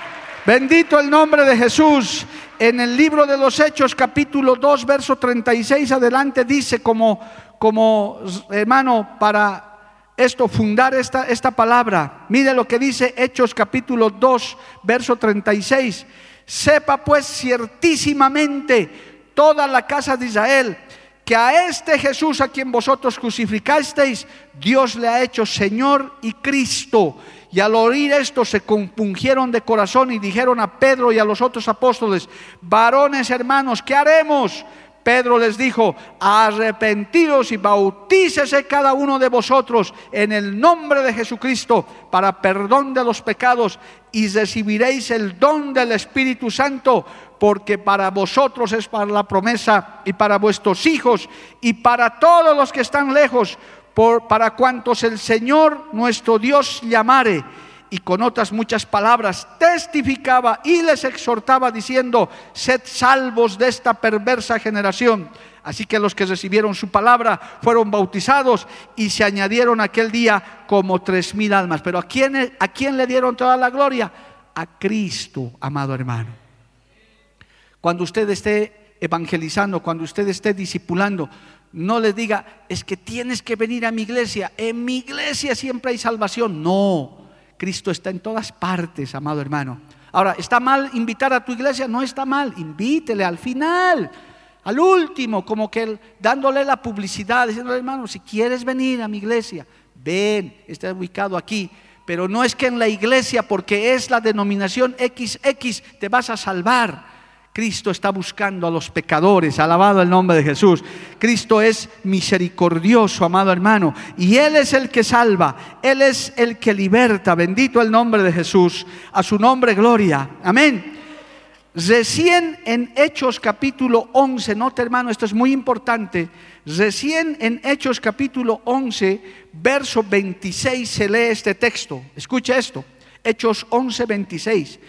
Bendito el nombre de Jesús. En el libro de los Hechos, capítulo 2, verso 36 adelante, dice como, como hermano, para esto, fundar esta, esta palabra. Mire lo que dice Hechos capítulo 2, verso 36. Sepa pues ciertísimamente toda la casa de Israel que a este Jesús a quien vosotros crucificasteis, Dios le ha hecho Señor y Cristo. Y al oír esto se compungieron de corazón y dijeron a Pedro y a los otros apóstoles, varones hermanos, ¿qué haremos? Pedro les dijo, arrepentidos y bautícese cada uno de vosotros en el nombre de Jesucristo para perdón de los pecados y recibiréis el don del Espíritu Santo, porque para vosotros es para la promesa y para vuestros hijos y para todos los que están lejos para cuantos el Señor nuestro Dios llamare. Y con otras muchas palabras testificaba y les exhortaba diciendo, sed salvos de esta perversa generación. Así que los que recibieron su palabra fueron bautizados y se añadieron aquel día como tres mil almas. Pero ¿a quién, ¿a quién le dieron toda la gloria? A Cristo, amado hermano. Cuando usted esté evangelizando, cuando usted esté discipulando, no le diga, es que tienes que venir a mi iglesia. En mi iglesia siempre hay salvación. No, Cristo está en todas partes, amado hermano. Ahora, ¿está mal invitar a tu iglesia? No está mal, invítele al final, al último, como que dándole la publicidad, diciendo, hermano, si quieres venir a mi iglesia, ven, está ubicado aquí. Pero no es que en la iglesia, porque es la denominación XX, te vas a salvar. Cristo está buscando a los pecadores, alabado el nombre de Jesús. Cristo es misericordioso, amado hermano, y Él es el que salva, Él es el que liberta, bendito el nombre de Jesús, a su nombre gloria, amén. Recién en Hechos capítulo 11, nota hermano, esto es muy importante, recién en Hechos capítulo 11, verso 26 se lee este texto, escucha esto, Hechos 11, 26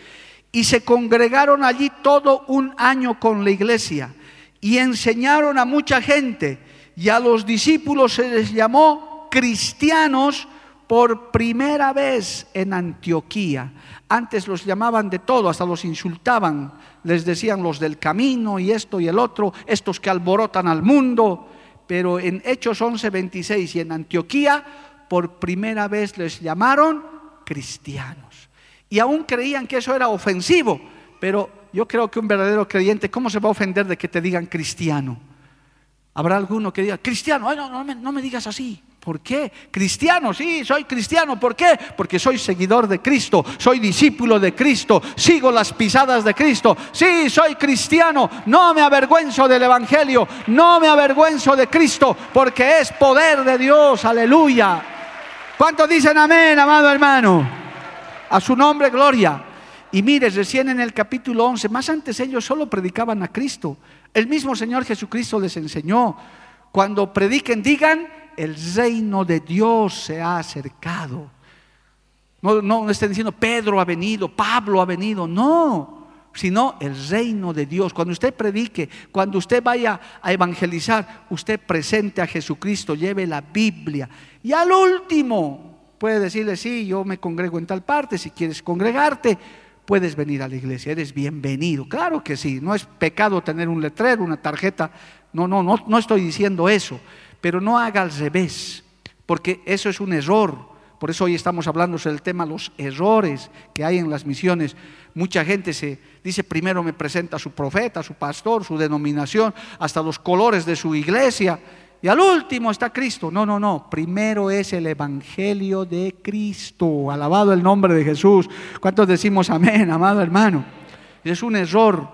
y se congregaron allí todo un año con la iglesia y enseñaron a mucha gente y a los discípulos se les llamó cristianos por primera vez en Antioquía. Antes los llamaban de todo, hasta los insultaban, les decían los del camino y esto y el otro, estos que alborotan al mundo. Pero en Hechos 11, 26 y en Antioquía, por primera vez les llamaron cristianos y aún creían que eso era ofensivo. Pero yo creo que un verdadero creyente, ¿cómo se va a ofender de que te digan cristiano? Habrá alguno que diga, cristiano, no, no, me, no me digas así, ¿Por qué? Cristiano, sí, soy cristiano. ¿Por qué? Porque soy seguidor de Cristo, soy discípulo de Cristo, sigo las pisadas de Cristo. Sí, soy cristiano, no me avergüenzo del Evangelio, no me avergüenzo de Cristo, porque es poder de Dios, aleluya. ¿Cuántos dicen amén, amado hermano? A su nombre, gloria. Y mire, recién en el capítulo 11, más antes ellos solo predicaban a Cristo. El mismo Señor Jesucristo les enseñó, cuando prediquen, digan, el reino de Dios se ha acercado. No, no estén diciendo Pedro ha venido, Pablo ha venido, no, sino el reino de Dios. Cuando usted predique, cuando usted vaya a evangelizar, usted presente a Jesucristo, lleve la Biblia. Y al último, puede decirle, sí, yo me congrego en tal parte, si quieres congregarte, puedes venir a la iglesia, eres bienvenido. Claro que sí, no es pecado tener un letrero, una tarjeta, no, no, no, no estoy diciendo eso pero no haga al revés, porque eso es un error. Por eso hoy estamos hablando del tema los errores que hay en las misiones. Mucha gente se dice primero me presenta a su profeta, su pastor, su denominación, hasta los colores de su iglesia. Y al último está Cristo. No, no, no. Primero es el Evangelio de Cristo. Alabado el nombre de Jesús. ¿Cuántos decimos amén, amado hermano? Es un error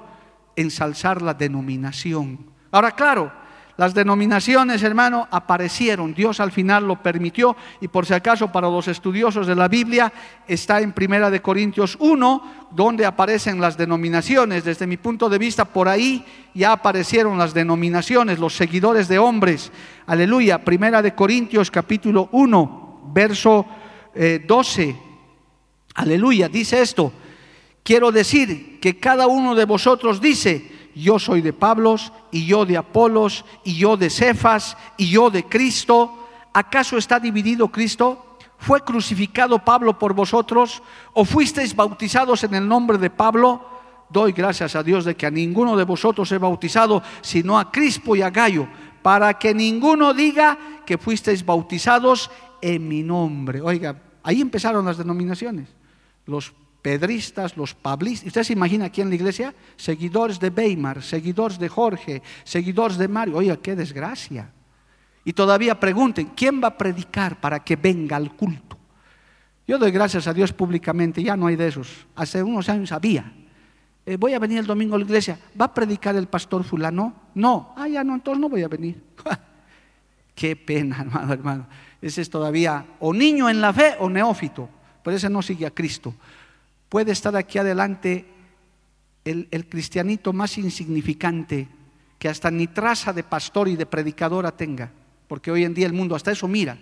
ensalzar la denominación. Ahora, claro, las denominaciones, hermano, aparecieron. Dios al final lo permitió y por si acaso para los estudiosos de la Biblia está en Primera de Corintios 1, donde aparecen las denominaciones. Desde mi punto de vista, por ahí ya aparecieron las denominaciones, los seguidores de hombres. Aleluya. Primera de Corintios capítulo 1, verso 12. Eh, Aleluya. Dice esto. Quiero decir que cada uno de vosotros dice, yo soy de Pablos, y yo de Apolos, y yo de Cefas, y yo de Cristo. ¿Acaso está dividido Cristo? ¿Fue crucificado Pablo por vosotros? ¿O fuisteis bautizados en el nombre de Pablo? Doy gracias a Dios de que a ninguno de vosotros he bautizado, sino a Crispo y a Gallo, para que ninguno diga que fuisteis bautizados en mi nombre. Oiga, ahí empezaron las denominaciones. Los pedristas, los pablistas. ¿Usted se imagina aquí en la iglesia? Seguidores de Weimar, seguidores de Jorge, seguidores de Mario. Oiga, qué desgracia. Y todavía pregunten, ¿quién va a predicar para que venga al culto? Yo doy gracias a Dios públicamente, ya no hay de esos. Hace unos años había. Eh, voy a venir el domingo a la iglesia. ¿Va a predicar el pastor fulano? No. Ah, ya no, entonces no voy a venir. Qué pena, hermano, hermano. Ese es todavía o niño en la fe o neófito. Pero ese no sigue a Cristo puede estar aquí adelante el, cristianito más insignificante que hasta ni traza de pastor y de predicadora tenga, porque hoy en día el mundo hasta eso mira.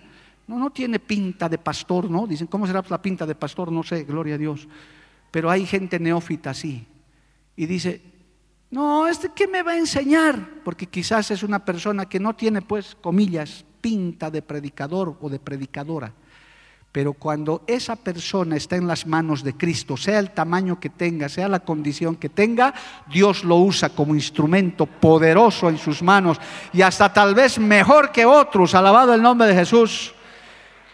No, no tiene pinta de pastor, ¿no? Dicen, ¿cómo será la pinta de pastor? No sé, gloria a Dios. Pero hay gente neófita así. Y dice, no, ¿este qué me va a enseñar? Porque quizás es una persona que no tiene, pues, comillas, pinta de predicador o de predicadora. Pero cuando esa persona está en las manos de Cristo, sea el tamaño que tenga, sea la condición que tenga, Dios lo usa como instrumento poderoso en sus manos y hasta tal vez mejor que otros. Alabado el nombre de Jesús.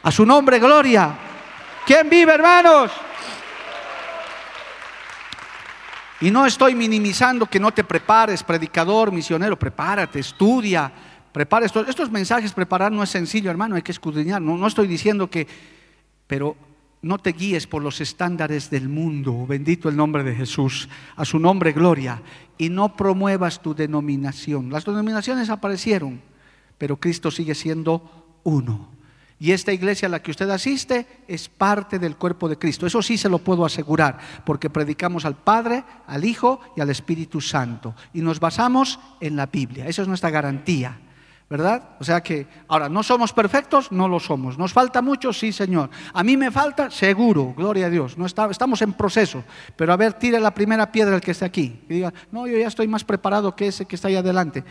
A su nombre, gloria. ¿Quién vive, hermanos? Y no estoy minimizando que no te prepares, predicador, misionero, prepárate, estudia, prepara estos, mensajes, preparar no es sencillo, hermano, hay que escudriñar. No estoy diciendo que pero no te guíes por los estándares del mundo, bendito el nombre de Jesús, a su nombre gloria, y no promuevas tu denominación. Las denominaciones aparecieron, pero Cristo sigue siendo uno. Y esta iglesia a la que usted asiste es parte del cuerpo de Cristo. Eso sí se lo puedo asegurar, porque predicamos al Padre, al Hijo y al Espíritu Santo. Y nos basamos en la Biblia. Esa es nuestra garantía. ¿Verdad? O sea que, ahora, ¿no somos perfectos? No lo somos. ¿Nos falta mucho? Sí, Señor. ¿A mí me falta? Seguro, gloria a Dios. No estamos en proceso. Pero a ver, tire la primera piedra el que esté aquí. Y diga, no, yo ya estoy más preparado que ese que está ahí adelante.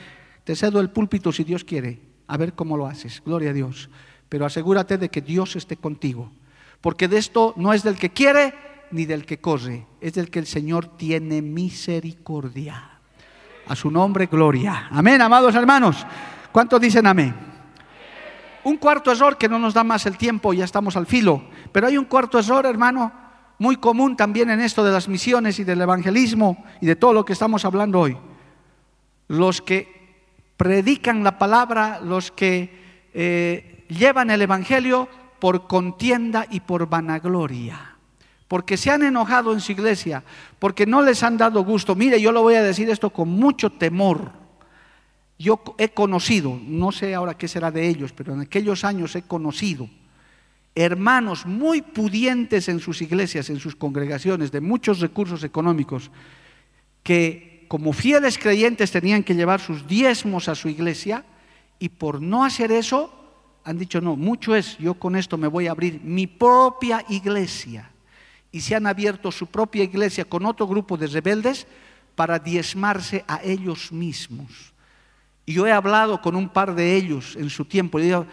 Te cedo el púlpito si Dios quiere. A ver cómo lo haces. Gloria a Dios. Pero asegúrate de que Dios esté contigo. Porque de esto no es del que quiere ni del que corre. Es del que el Señor tiene misericordia. A su nombre, gloria. Amén, amados hermanos. ¿Cuántos dicen amén? Un cuarto error que no nos da más el tiempo, ya estamos al filo, pero hay un cuarto error, hermano, muy común también en esto de las misiones y del evangelismo y de todo lo que estamos hablando hoy. Los que predican la palabra, los que eh, llevan el Evangelio por contienda y por vanagloria, porque se han enojado en su iglesia, porque no les han dado gusto. Mire, yo lo voy a decir esto con mucho temor. Yo he conocido, no sé ahora qué será de ellos, pero en aquellos años he conocido hermanos muy pudientes en sus iglesias, en sus congregaciones, de muchos recursos económicos, que como fieles creyentes tenían que llevar sus diezmos a su iglesia y por no hacer eso han dicho, no, mucho es, yo con esto me voy a abrir mi propia iglesia. Y se han abierto su propia iglesia con otro grupo de rebeldes para diezmarse a ellos mismos. Y yo he hablado con un par de ellos en su tiempo. Y digo,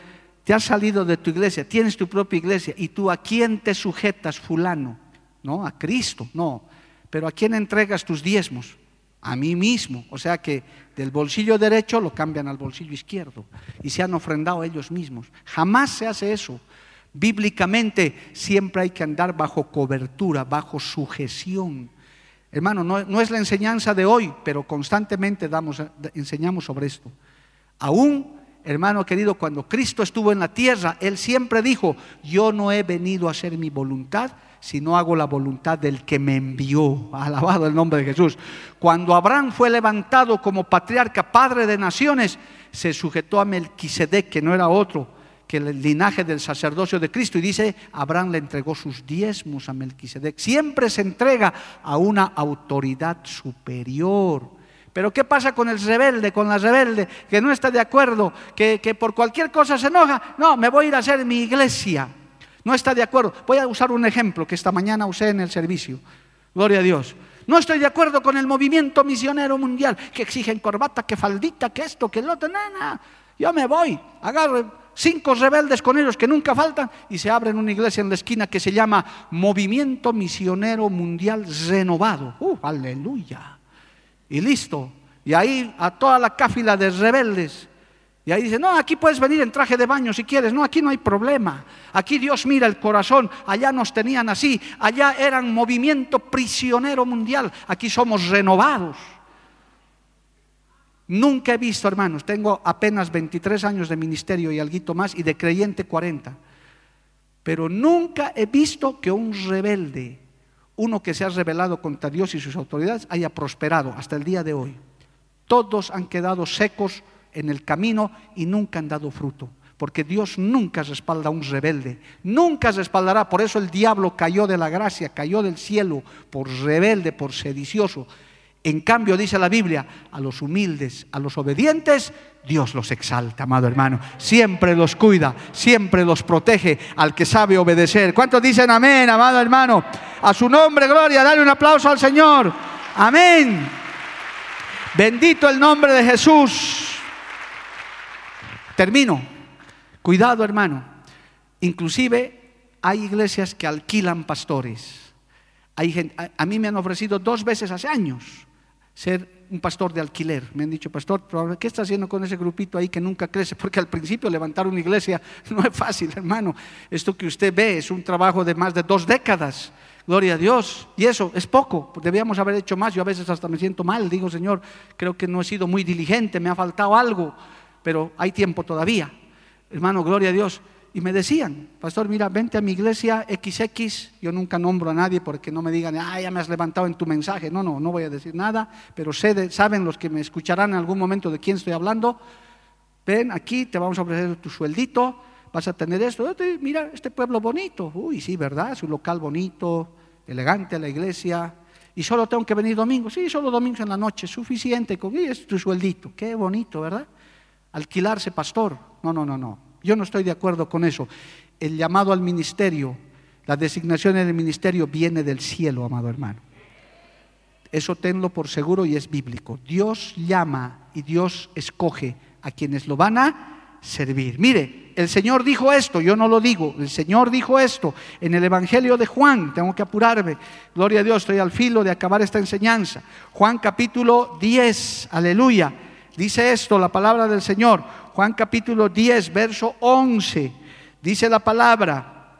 te has salido de tu iglesia, tienes tu propia iglesia. ¿Y tú a quién te sujetas, fulano? No, a Cristo, no. Pero ¿a quién entregas tus diezmos? A mí mismo. O sea que del bolsillo derecho lo cambian al bolsillo izquierdo. Y se han ofrendado ellos mismos. Jamás se hace eso. Bíblicamente siempre hay que andar bajo cobertura, bajo sujeción. Hermano, no, es la enseñanza de hoy, pero constantemente damos, enseñamos sobre esto. Aún, hermano querido, cuando Cristo estuvo en la tierra, Él siempre dijo, yo no he venido a hacer mi voluntad, sino hago la voluntad del que me envió. Alabado el nombre de Jesús. Cuando Abraham fue levantado como patriarca, padre de naciones, se sujetó a Melquisedec, que no era otro que el linaje del sacerdocio de Cristo. Y dice, Abraham le entregó sus diezmos a Melquisedec. Siempre se entrega a una autoridad superior. Pero ¿qué pasa con el rebelde, con la rebelde que no está de acuerdo, que, que por cualquier cosa se enoja? No, me voy a ir a hacer mi iglesia. No está de acuerdo. Voy a usar un ejemplo que esta mañana usé en el servicio. Gloria a Dios. No estoy de acuerdo con el movimiento misionero mundial que exigen corbata, que faldita, que esto, que lo otro. Nada. Yo me voy, agarro cinco rebeldes con ellos que nunca faltan y se abren una iglesia en la esquina que se llama Movimiento Misionero Mundial Renovado. ¡Uh, aleluya! Y listo. Y ahí a toda la cáfila de rebeldes. Y ahí dice, no, aquí puedes venir en traje de baño si quieres. No, aquí no hay problema. Aquí Dios mira el corazón. Allá nos tenían así. Allá eran movimiento prisionero mundial. Aquí somos renovados. Nunca he visto, hermanos, tengo apenas 23 años de ministerio y algo más y de creyente 40. Pero nunca he visto que un rebelde, uno que se ha rebelado contra Dios y sus autoridades, haya prosperado hasta el día de hoy. Todos han quedado secos en el camino y nunca han dado fruto. Porque Dios nunca respalda a un rebelde, nunca respaldará. Por eso el diablo cayó de la gracia, cayó del cielo por rebelde, por sedicioso. En cambio, dice la Biblia, a los humildes, a los obedientes, Dios los exalta, amado hermano. Siempre los cuida, siempre los protege al que sabe obedecer. ¿Cuántos dicen amén, amado hermano? A su nombre, gloria, dale un aplauso al Señor. Amén. Bendito el nombre de Jesús. Termino. Cuidado, hermano. Inclusive hay iglesias que alquilan pastores. Hay a mí me han ofrecido dos veces hace años ser un pastor de alquiler. Me han dicho, pastor, ¿qué está haciendo con ese grupito ahí que nunca crece? Porque al principio levantar una iglesia no es fácil, hermano. Esto que usted ve es un trabajo de más de dos décadas. Gloria a Dios. Y eso es poco. Debíamos haber hecho más. Yo a veces hasta me siento mal. Digo, Señor, creo que no he sido muy diligente, me ha faltado algo. Pero hay tiempo todavía. Hermano, gloria a Dios. Y me decían, pastor, mira, vente a mi iglesia XX. Yo nunca nombro a nadie porque no me digan, ah, ya me has levantado en tu mensaje. No, no, no voy a decir nada, pero sé saben los que me escucharán en algún momento de quién estoy hablando. Ven aquí, te vamos a ofrecer tu sueldito, vas a tener esto. Mira, este pueblo bonito. Uy, sí, ¿verdad? Su local bonito, elegante la iglesia. Y solo tengo que venir domingo. Sí, solo domingos en la noche, suficiente. Con, es tu sueldito. Qué bonito, ¿verdad? Alquilarse pastor. No, no, no, no. Yo no estoy de acuerdo con eso. El llamado al ministerio, la designación en el ministerio viene del cielo, amado hermano. Eso tenlo por seguro y es bíblico. Dios llama y Dios escoge a quienes lo van a servir. Mire, el Señor dijo esto, yo no lo digo, el Señor dijo esto en el Evangelio de Juan, tengo que apurarme, gloria a Dios, estoy al filo de acabar esta enseñanza. Juan capítulo 10, aleluya, dice esto, la palabra del Señor. Juan capítulo 10, verso 11, dice la palabra,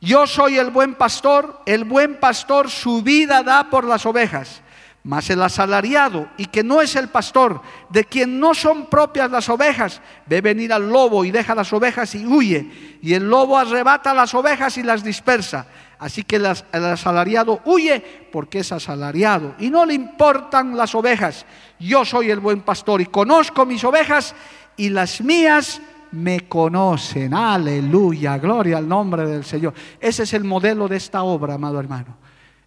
yo soy el buen pastor, el buen pastor su vida da por las ovejas. Mas el asalariado, y que no es el pastor, de quien no son propias las ovejas, ve venir al lobo y deja las ovejas y huye. Y el lobo arrebata las ovejas y las dispersa. Así que el asalariado huye porque es asalariado y no le importan las ovejas. Yo soy el buen pastor y conozco mis ovejas y las mías me conocen. Aleluya, gloria al nombre del Señor. Ese es el modelo de esta obra, amado hermano.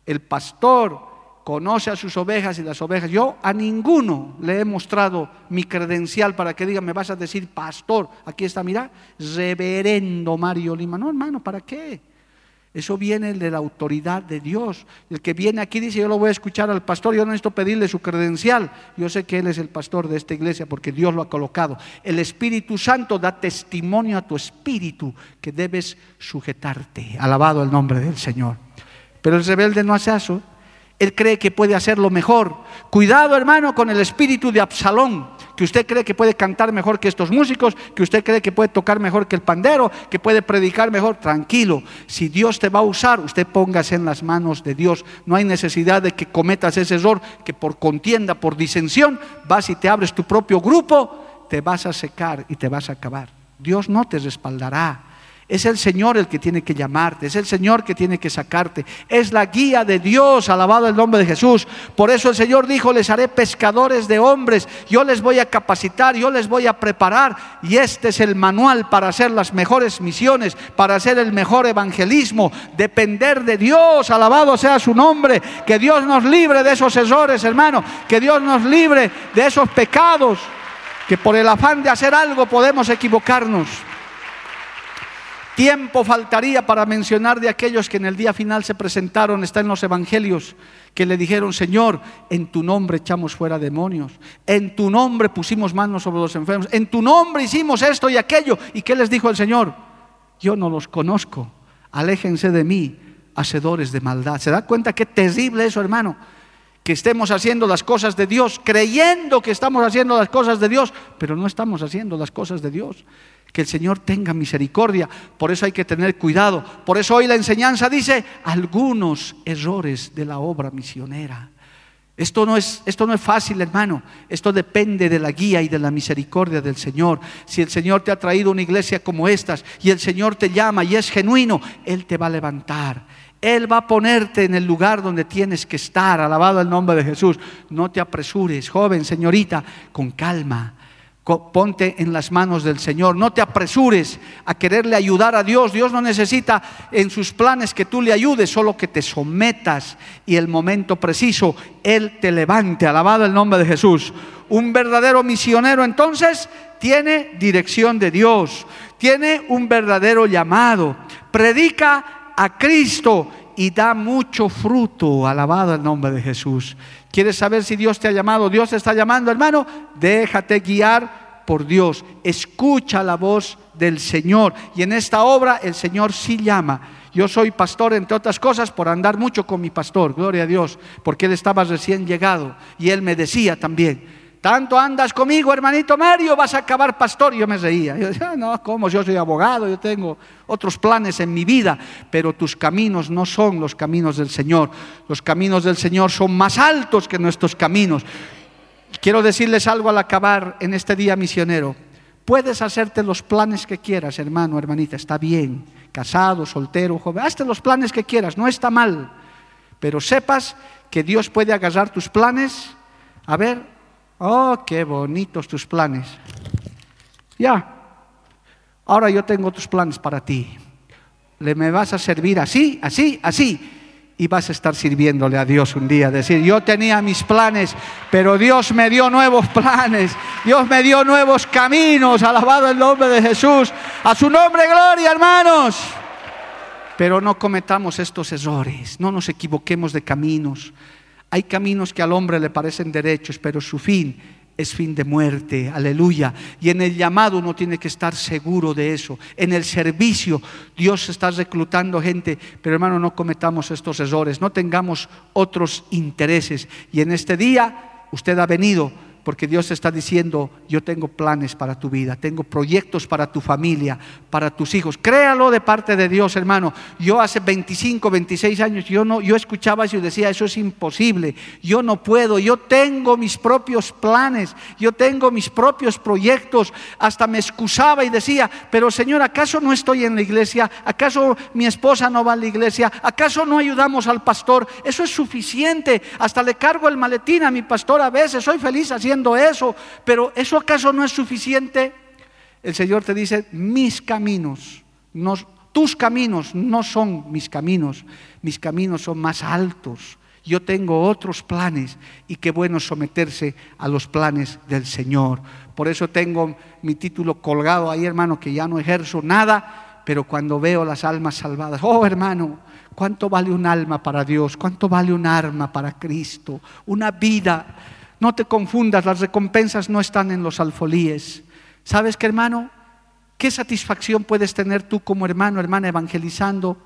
El pastor conoce a sus ovejas y las ovejas. Yo a ninguno le he mostrado mi credencial para que diga, me vas a decir pastor. Aquí está, mira, reverendo Mario Lima. No, hermano, ¿para qué? Eso viene de la autoridad de Dios. El que viene aquí dice, yo lo voy a escuchar al pastor, yo no necesito pedirle su credencial. Yo sé que Él es el pastor de esta iglesia porque Dios lo ha colocado. El Espíritu Santo da testimonio a tu espíritu que debes sujetarte. Alabado el nombre del Señor. Pero el rebelde no hace eso. Él cree que puede hacerlo mejor. Cuidado, hermano, con el espíritu de Absalón, que usted cree que puede cantar mejor que estos músicos, que usted cree que puede tocar mejor que el pandero, que puede predicar mejor. Tranquilo, si Dios te va a usar, usted póngase en las manos de Dios. No hay necesidad de que cometas ese error, que por contienda, por disensión, vas y te abres tu propio grupo, te vas a secar y te vas a acabar. Dios no te respaldará. Es el Señor el que tiene que llamarte, es el Señor que tiene que sacarte. Es la guía de Dios, alabado el nombre de Jesús. Por eso el Señor dijo, les haré pescadores de hombres, yo les voy a capacitar, yo les voy a preparar. Y este es el manual para hacer las mejores misiones, para hacer el mejor evangelismo, depender de Dios, alabado sea su nombre. Que Dios nos libre de esos errores, hermano, que Dios nos libre de esos pecados, que por el afán de hacer algo podemos equivocarnos. Tiempo faltaría para mencionar de aquellos que en el día final se presentaron, está en los evangelios, que le dijeron, Señor, en tu nombre echamos fuera demonios, en tu nombre pusimos manos sobre los enfermos, en tu nombre hicimos esto y aquello. ¿Y qué les dijo el Señor? Yo no los conozco, aléjense de mí, hacedores de maldad. ¿Se da cuenta qué terrible eso, hermano? Que estemos haciendo las cosas de Dios, creyendo que estamos haciendo las cosas de Dios, pero no estamos haciendo las cosas de Dios que el Señor tenga misericordia. Por eso hay que tener cuidado. Por eso hoy la enseñanza dice algunos errores de la obra misionera. Esto no, es, esto no es fácil, hermano. Esto depende de la guía y de la misericordia del Señor. Si el Señor te ha traído una iglesia como estas y el Señor te llama y es genuino, Él te va a levantar. Él va a ponerte en el lugar donde tienes que estar. Alabado el nombre de Jesús. No te apresures, joven, señorita, con calma ponte en las manos del Señor. No te apresures a quererle ayudar a Dios. Dios no necesita en sus planes que tú le ayudes, solo que te sometas y el momento preciso Él te levante. Alabado el nombre de Jesús. Un verdadero misionero entonces tiene dirección de Dios, tiene un verdadero llamado, predica a Cristo y da mucho fruto. Alabado el nombre de Jesús. ¿Quieres saber si Dios te ha llamado? Dios te está llamando, hermano. Déjate guiar por Dios. Escucha la voz del Señor. Y en esta obra el Señor sí llama. Yo soy pastor, entre otras cosas, por andar mucho con mi pastor, gloria a Dios, porque él estaba recién llegado y él me decía también, tanto andas conmigo, hermanito Mario, vas a acabar pastor. Y yo me reía. Yo decía, no, ¿cómo? Yo soy abogado, yo tengo otros planes en mi vida, pero tus caminos no son los caminos del Señor. Los caminos del Señor son más altos que nuestros caminos. Quiero decirles algo al acabar en este día misionero. Puedes hacerte los planes que quieras, hermano, hermanita, está bien. Casado, soltero, joven, hazte los planes que quieras, no está mal. Pero sepas que Dios puede agarrar tus planes. A ver, Oh, qué bonitos tus planes. Ya, ahora yo tengo tus planes para ti. Le me vas a servir así, así, así. Y vas a estar sirviéndole a Dios un día. Decir, yo tenía mis planes, pero Dios me dio nuevos planes. Dios me dio nuevos caminos. Alabado el nombre de Jesús. A su nombre, gloria, hermanos. Pero no cometamos estos errores. No nos equivoquemos de caminos. Hay caminos que al hombre le parecen derechos, pero su fin es fin de muerte, aleluya. Y en el llamado uno tiene que estar seguro de eso. En el servicio Dios está reclutando gente, pero hermano, no cometamos estos errores, no tengamos otros intereses. Y en este día usted ha venido porque Dios está diciendo, yo tengo planes para tu vida, tengo proyectos para tu familia, para tus hijos. Créalo de parte de Dios, hermano. Yo hace 25, 26 años, yo, no, yo escuchaba eso y decía, eso es imposible, yo no puedo, yo tengo mis propios planes, yo tengo mis propios proyectos. Hasta me excusaba y decía, pero Señor, ¿acaso no estoy en la iglesia? ¿Acaso mi esposa no va a la iglesia? ¿Acaso no ayudamos al pastor? Eso es suficiente. Hasta le cargo el maletín a mi pastor a veces, soy feliz haciendo eso, pero ¿eso acaso no es suficiente? El Señor te dice, mis caminos, tus caminos no son mis caminos, mis caminos son más altos. Yo tengo otros planes y qué bueno someterse a los planes del Señor. Por eso tengo mi título colgado ahí, hermano, que ya no ejerzo nada, pero cuando veo las almas salvadas, oh hermano, ¿cuánto vale un alma para Dios? ¿Cuánto vale un arma para Cristo? Una vida no te confundas, las recompensas no están en los alfolíes. ¿Sabes qué, hermano? ¿Qué satisfacción puedes tener tú como hermano, hermana, evangelizando,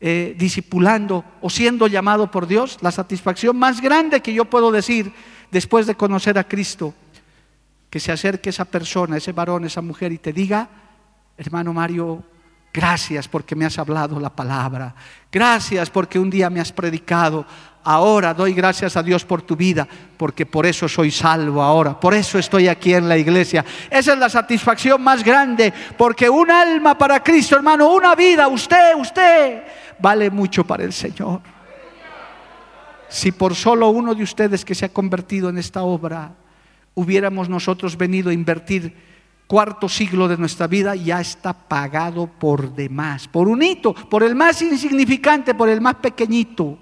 eh, discipulando o siendo llamado por Dios? La satisfacción más grande que yo puedo decir después de conocer a Cristo, que se acerque esa persona, ese varón, esa mujer y te diga, hermano Mario, gracias porque me has hablado la palabra, gracias porque un día me has predicado, ahora doy gracias a Dios por tu vida, porque por eso soy salvo ahora, por eso estoy aquí en la iglesia. Esa es la satisfacción más grande, porque un alma para Cristo, hermano, una vida, usted, usted, vale mucho para el Señor. Si por solo uno de ustedes que se ha convertido en esta obra, hubiéramos nosotros venido a invertir cuarto siglo de nuestra vida, ya está pagado por demás, por un hito, por el más insignificante, por el más pequeñito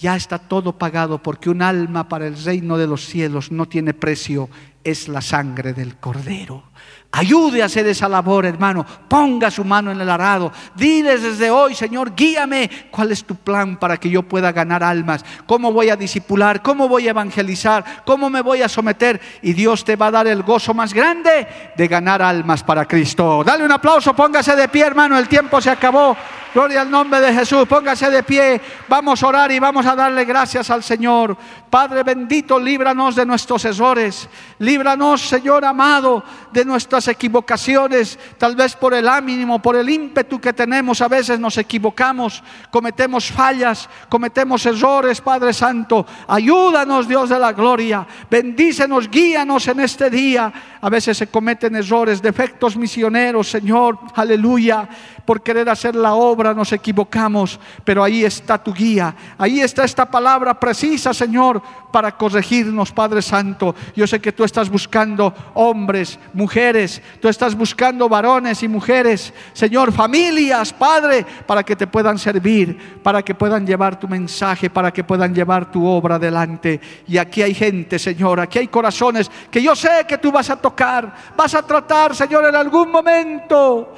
ya está todo pagado porque un alma para el reino de los cielos no tiene precio, es la sangre del cordero. Ayude a hacer esa labor, hermano. Ponga su mano en el arado. Diles desde hoy, Señor, guíame. ¿Cuál es tu plan para que yo pueda ganar almas? ¿Cómo voy a disipular? ¿Cómo voy a evangelizar? ¿Cómo me voy a someter? Y Dios te va a dar el gozo más grande de ganar almas para Cristo. Dale un aplauso, póngase de pie, hermano. El tiempo se acabó. Gloria al nombre de Jesús. Póngase de pie. Vamos a orar y vamos a darle gracias al Señor. Padre bendito, líbranos de nuestros errores. Líbranos, Señor amado, de nuestras equivocaciones, tal vez por el ánimo, por el ímpetu que tenemos, a veces nos equivocamos, cometemos fallas, cometemos errores, Padre Santo. Ayúdanos, Dios de la gloria. Bendícenos, guíanos en este día. A veces se cometen errores, defectos misioneros, Señor. Aleluya. Por querer hacer la obra nos equivocamos, pero ahí está tu guía. Ahí está esta palabra precisa, Señor, para corregirnos, Padre Santo. Yo sé que tú estás buscando hombres, mujeres, tú estás buscando varones y mujeres, Señor, familias, Padre, para que te puedan servir, para que puedan llevar tu mensaje, para que puedan llevar tu obra adelante. Y aquí hay gente, Señor, aquí hay corazones que yo sé que tú vas a tocar, vas a tratar, Señor, en algún momento.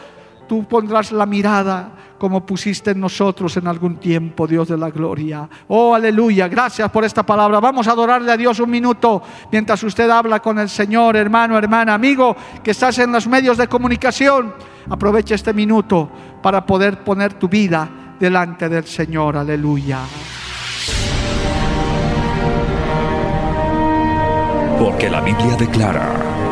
Tú pondrás la mirada como pusiste en nosotros en algún tiempo, Dios de la gloria. Oh, aleluya, gracias por esta palabra. Vamos a adorarle a Dios un minuto mientras usted habla con el Señor, hermano, hermana, amigo, que estás en los medios de comunicación. Aprovecha este minuto para poder poner tu vida delante del Señor, aleluya. Porque la Biblia declara,